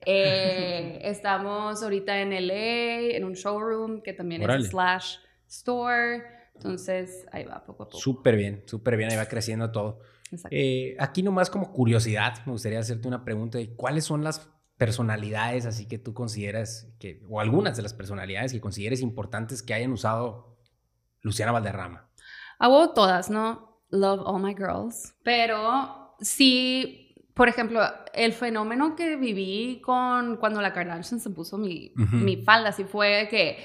Eh, estamos ahorita en LA, en un showroom que también Órale. es slash store. Entonces, ahí va poco a poco. Súper bien, súper bien, ahí va creciendo todo. Eh, aquí nomás como curiosidad, me gustaría hacerte una pregunta de cuáles son las personalidades así que tú consideras que, o algunas de las personalidades que consideres importantes que hayan usado Luciana Valderrama. Hago todas, ¿no? Love all my girls. Pero sí por ejemplo, el fenómeno que viví con cuando la Kardashian se puso mi, mi falda, así fue que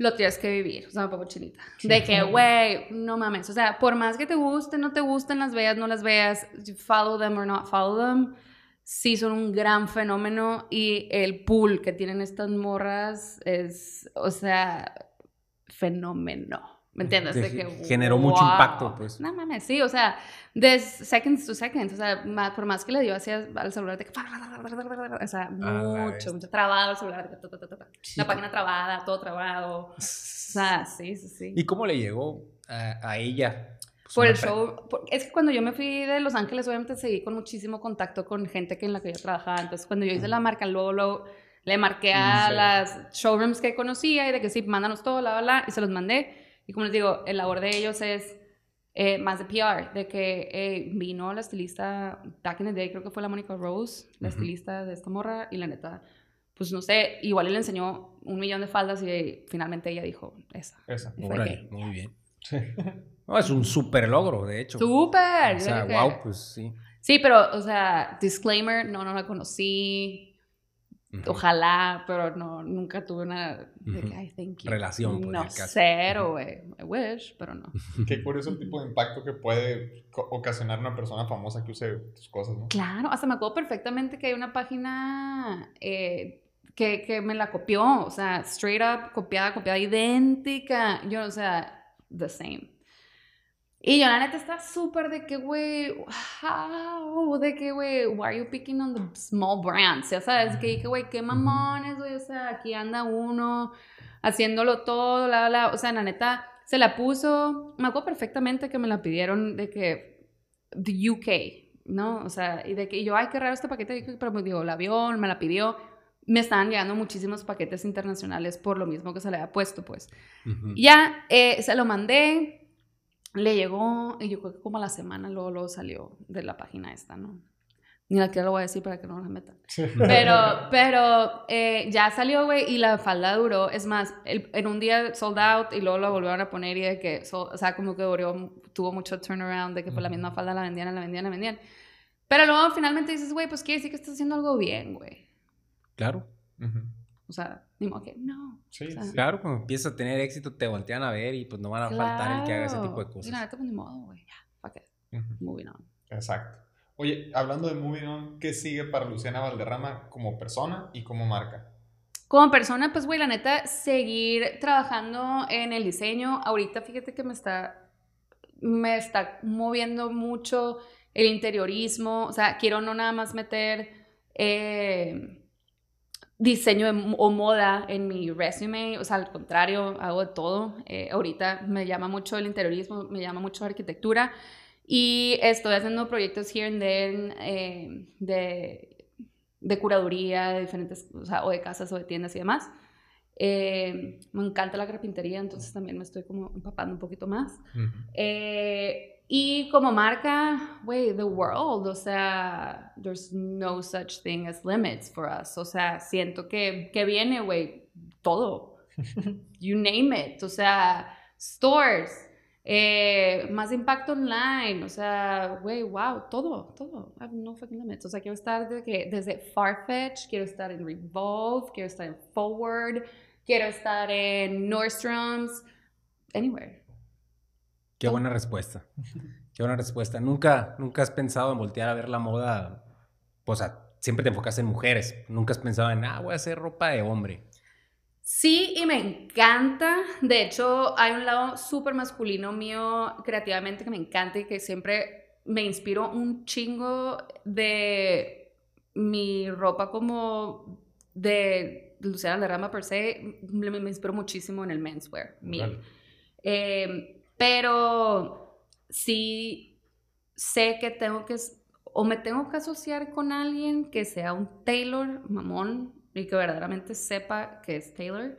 lo tienes que vivir. O sea, me pongo chinita. De que, güey, no mames. O sea, por más que te guste, no te gusten, las veas, no las veas, follow them or not follow them, sí son un gran fenómeno. Y el pool que tienen estas morras es, o sea, fenómeno. ¿Me entiendes? De que, generó mucho impacto, pues. No mames, sí, o sea, de seconds to seconds, o sea, por más que le dio así al celular, de que, o sea, mucho, mucho trabado el celular, la página trabada, todo trabado, o sea, sí, sí, sí. ¿Y cómo le llegó a, ella? Pues, por el show, es que cuando yo me fui de Los Ángeles, obviamente seguí con muchísimo contacto con gente que en la que yo trabajaba, entonces cuando yo hice la marca, luego, luego le marqué a las showrooms que conocía y de que sí, mándanos todo, la, bla, y se los mandé. Y como les digo, el labor de ellos es eh, más de PR, de que eh, vino la estilista back in the day, creo que fue la Mónica Rose, la estilista de esta morra, y la neta, pues no sé, igual le enseñó un millón de faldas y finalmente ella dijo esa. Esa. muy bien. No, es un súper logro, de hecho. ¡Súper! O sea, wow, pues sí. Sí, pero, o sea, disclaimer, no, no la conocí. Ojalá, pero no, nunca tuve una relación. Pues, no, cero, güey. I wish, pero no. Qué curioso el tipo de impacto que puede ocasionar una persona famosa que use tus cosas, ¿no? Claro, hasta me acuerdo perfectamente que hay una página eh, que, que me la copió, o sea, straight up, copiada, copiada, idéntica. Yo, o sea, the same. Y yo la neta está súper de que, güey, how, de que, güey, why are you picking on the small brands? Ya sabes, que dije, güey, qué mamones, güey, o sea, aquí anda uno haciéndolo todo, la, la, o sea, la neta, se la puso, me acuerdo perfectamente que me la pidieron de que, the UK, ¿no? O sea, y de que yo, ay, qué raro este paquete, pero me digo, la vio, me la pidió, me estaban llegando muchísimos paquetes internacionales por lo mismo que se le había puesto, pues. Ya, eh, se lo mandé, le llegó, y yo creo que como a la semana luego, luego salió de la página esta, ¿no? Ni la que lo voy a decir para que no la metan. Pero, pero eh, ya salió, güey, y la falda duró. Es más, en un día sold out y luego la volvieron a poner y de que, o sea, como que duró, tuvo mucho turnaround, de que por la misma falda la vendían, la vendían, la vendían. Pero luego finalmente dices, güey, pues quiere decir que estás haciendo algo bien, güey. Claro. O sea, ni modo que no. Sí, Claro, cuando empiezas a tener éxito te voltean a ver y pues no van a faltar el que haga ese tipo de cosas. Y nada, pues ni modo, güey, ya, fuck it. Moving on. Exacto. Oye, hablando de moving on, ¿qué sigue para Luciana Valderrama como persona y como marca? Como persona, pues, güey, la neta, seguir trabajando en el diseño. Ahorita, fíjate que me está, me está moviendo mucho el interiorismo. O sea, quiero no nada más meter... Eh, diseño o moda en mi resume, o sea, al contrario, hago de todo. Eh, ahorita me llama mucho el interiorismo, me llama mucho la arquitectura y estoy haciendo proyectos here and there eh, de, de, curaduría de diferentes, o, sea, o de casas o de tiendas y demás. Eh, me encanta la carpintería, entonces también me estoy como empapando un poquito más. Y como marca, güey, the world, o sea, there's no such thing as limits for us. O sea, siento que, que viene, güey, todo. You name it. O sea, stores, eh, más impacto online, o sea, güey, wow, todo, todo. I have no fucking limits. O sea, quiero estar desde, desde Farfetch, quiero estar en Revolve, quiero estar en Forward, quiero estar en Nordstrom's, anywhere. Qué buena respuesta. Qué buena respuesta. Nunca, nunca has pensado en voltear a ver la moda. O sea, siempre te enfocas en mujeres. Nunca has pensado en, ah, voy a hacer ropa de hombre. Sí, y me encanta. De hecho, hay un lado súper masculino mío creativamente que me encanta y que siempre me inspiro un chingo de mi ropa como de Luciana Rama per se. Me, me inspiro muchísimo en el menswear mío. Eh, pero sí sé que tengo que, o me tengo que asociar con alguien que sea un tailor mamón y que verdaderamente sepa que es tailor,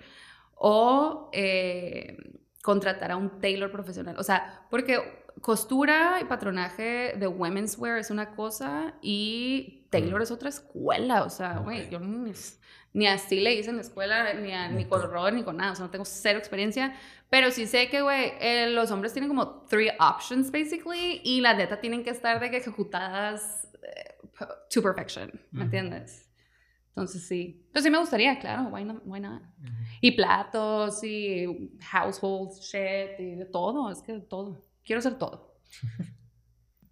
o eh, contratar a un tailor profesional. O sea, porque costura y patronaje de women's wear es una cosa y tailor mm. es otra escuela. O sea, güey, yo ni, así le hice en la escuela, ni, a, ni con robo, ni con nada. O sea, no tengo cero experiencia. Pero sí sé que, güey, eh, los hombres tienen como three options, basically, y la neta tienen que estar de que ejecutadas eh, to perfection, ¿me entiendes? Entonces sí. Entonces sí me gustaría, claro, why not? Why not? Y platos, y household shit, y de todo, es que todo. Quiero hacer todo.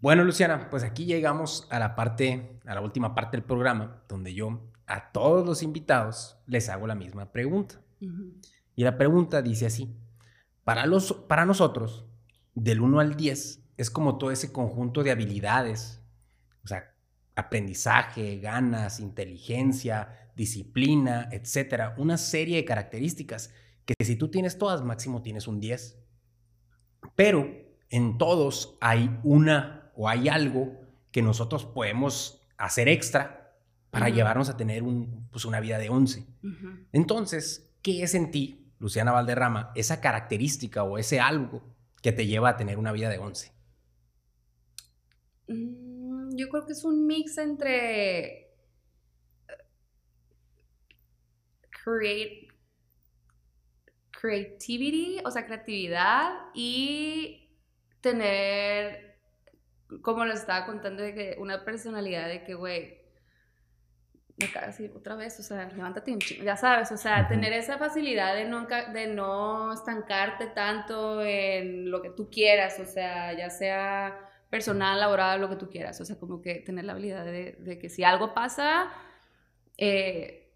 Bueno, Luciana, pues aquí llegamos a la parte, a la última parte del programa, donde yo a todos los invitados les hago la misma pregunta. Y la pregunta dice así, para, los, para nosotros, del 1 al 10, es como todo ese conjunto de habilidades, o sea, aprendizaje, ganas, inteligencia, disciplina, etcétera, una serie de características que si tú tienes todas, máximo tienes un 10. Pero en todos hay una o hay algo que nosotros podemos hacer extra para llevarnos a tener un, pues una vida de 11. Entonces, ¿qué es en ti, Luciana Valderrama, esa característica o ese algo que te lleva a tener una vida de 11? Mm, yo creo que es un mix entre eh, create, creativity, o sea, creatividad y tener, como les estaba contando, de que una personalidad de que, güey, me cago así otra vez, o sea, levántate un ya sabes, o sea, tener esa facilidad de no, de no estancarte tanto en lo que tú quieras, o sea, ya sea personal, laboral, lo que tú quieras. O sea, como que tener la habilidad de, que si algo pasa, eh,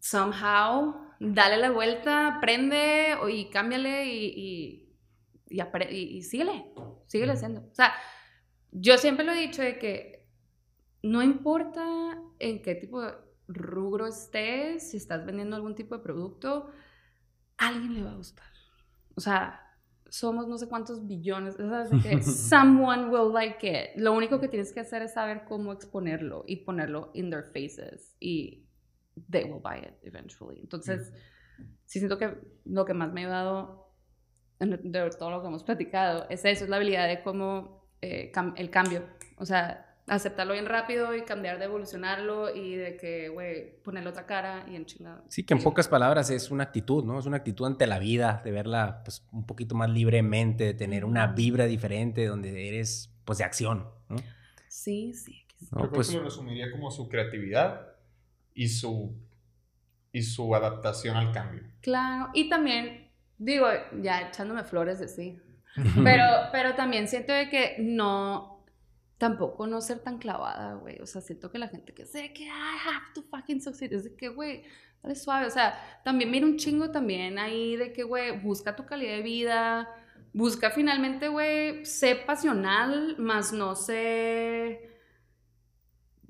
somehow, dale la vuelta, aprende y cámbiale y, y, y, síguele, síguele haciendo. O sea, yo siempre lo he dicho de que no importa en qué tipo de rubro estés, si estás vendiendo algún tipo de producto, a alguien le va a gustar. O sea, somos no sé cuántos billones, ¿sabes? que someone will like it. Lo único que tienes que hacer es saber cómo exponerlo y ponerlo in their faces y they will buy it eventually. Entonces, sí siento que lo que más me ha ayudado de todo lo que hemos platicado es eso, es la habilidad de cómo eh, el cambio. O sea, aceptarlo bien rápido y cambiar de evolucionarlo y de que, güey, ponerle otra cara y en chingada. Sí, que en pocas palabras es una actitud, ¿no? Es una actitud ante la vida, de verla pues un poquito más libremente, de tener una vibra diferente donde eres pues de acción, ¿no? Sí, sí. No, Yo pues, creo que lo resumiría como su creatividad y su, y su adaptación al cambio. Claro, y también, digo, ya echándome flores de sí, pero, pero también siento de que no tampoco no ser tan clavada, güey. O sea, siento que la gente que sé que I have to fucking succeed, es de que, güey, dale suave. O sea, también mira un chingo también ahí de que, güey, busca tu calidad de vida, busca finalmente, güey, sé pasional, más no sé.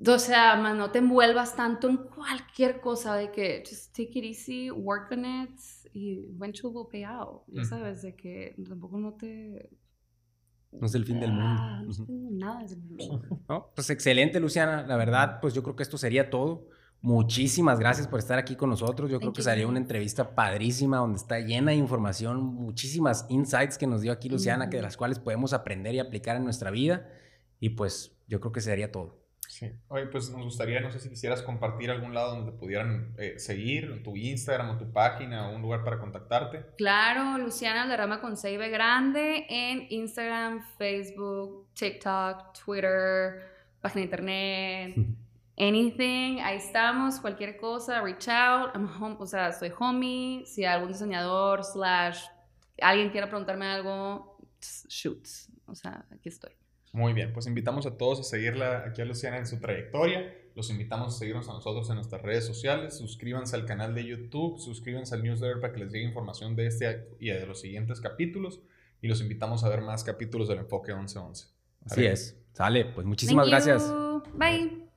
O sea, más no te envuelvas tanto en cualquier cosa de que just take it easy, work on it y will pay out. Ya sabes, de que tampoco no te no es el fin del mundo. Ah, no, nada es el mundo. No, pues excelente, Luciana. La verdad, pues yo creo que esto sería todo. Muchísimas gracias por estar aquí con nosotros. Yo creo que sería una entrevista padrísima donde está llena de información, muchísimas insights que nos dio aquí Luciana, que de las cuales podemos aprender y aplicar en nuestra vida. Y pues yo creo que sería todo. Sí. Oye, pues nos gustaría, no sé si quisieras compartir algún lado donde te pudieran eh, seguir, tu Instagram o tu página o un lugar para contactarte. Claro, Luciana Rama con Seibe Grande en Instagram, Facebook, TikTok, Twitter, página de internet, anything. Ahí estamos, cualquier cosa, reach out. I'm home, o sea, soy homie. Si algún diseñador, slash, alguien quiera preguntarme algo, shoot. O sea, aquí estoy. Muy bien, pues invitamos a todos a seguirla aquí a Luciana en su trayectoria. Los invitamos a seguirnos a nosotros en nuestras redes sociales. Suscríbanse al canal de YouTube, suscríbanse al newsletter para que les llegue información de este y de los siguientes capítulos. Y los invitamos a ver más capítulos del Enfoque 1111. Así es. Sale, pues muchísimas gracias. Bye.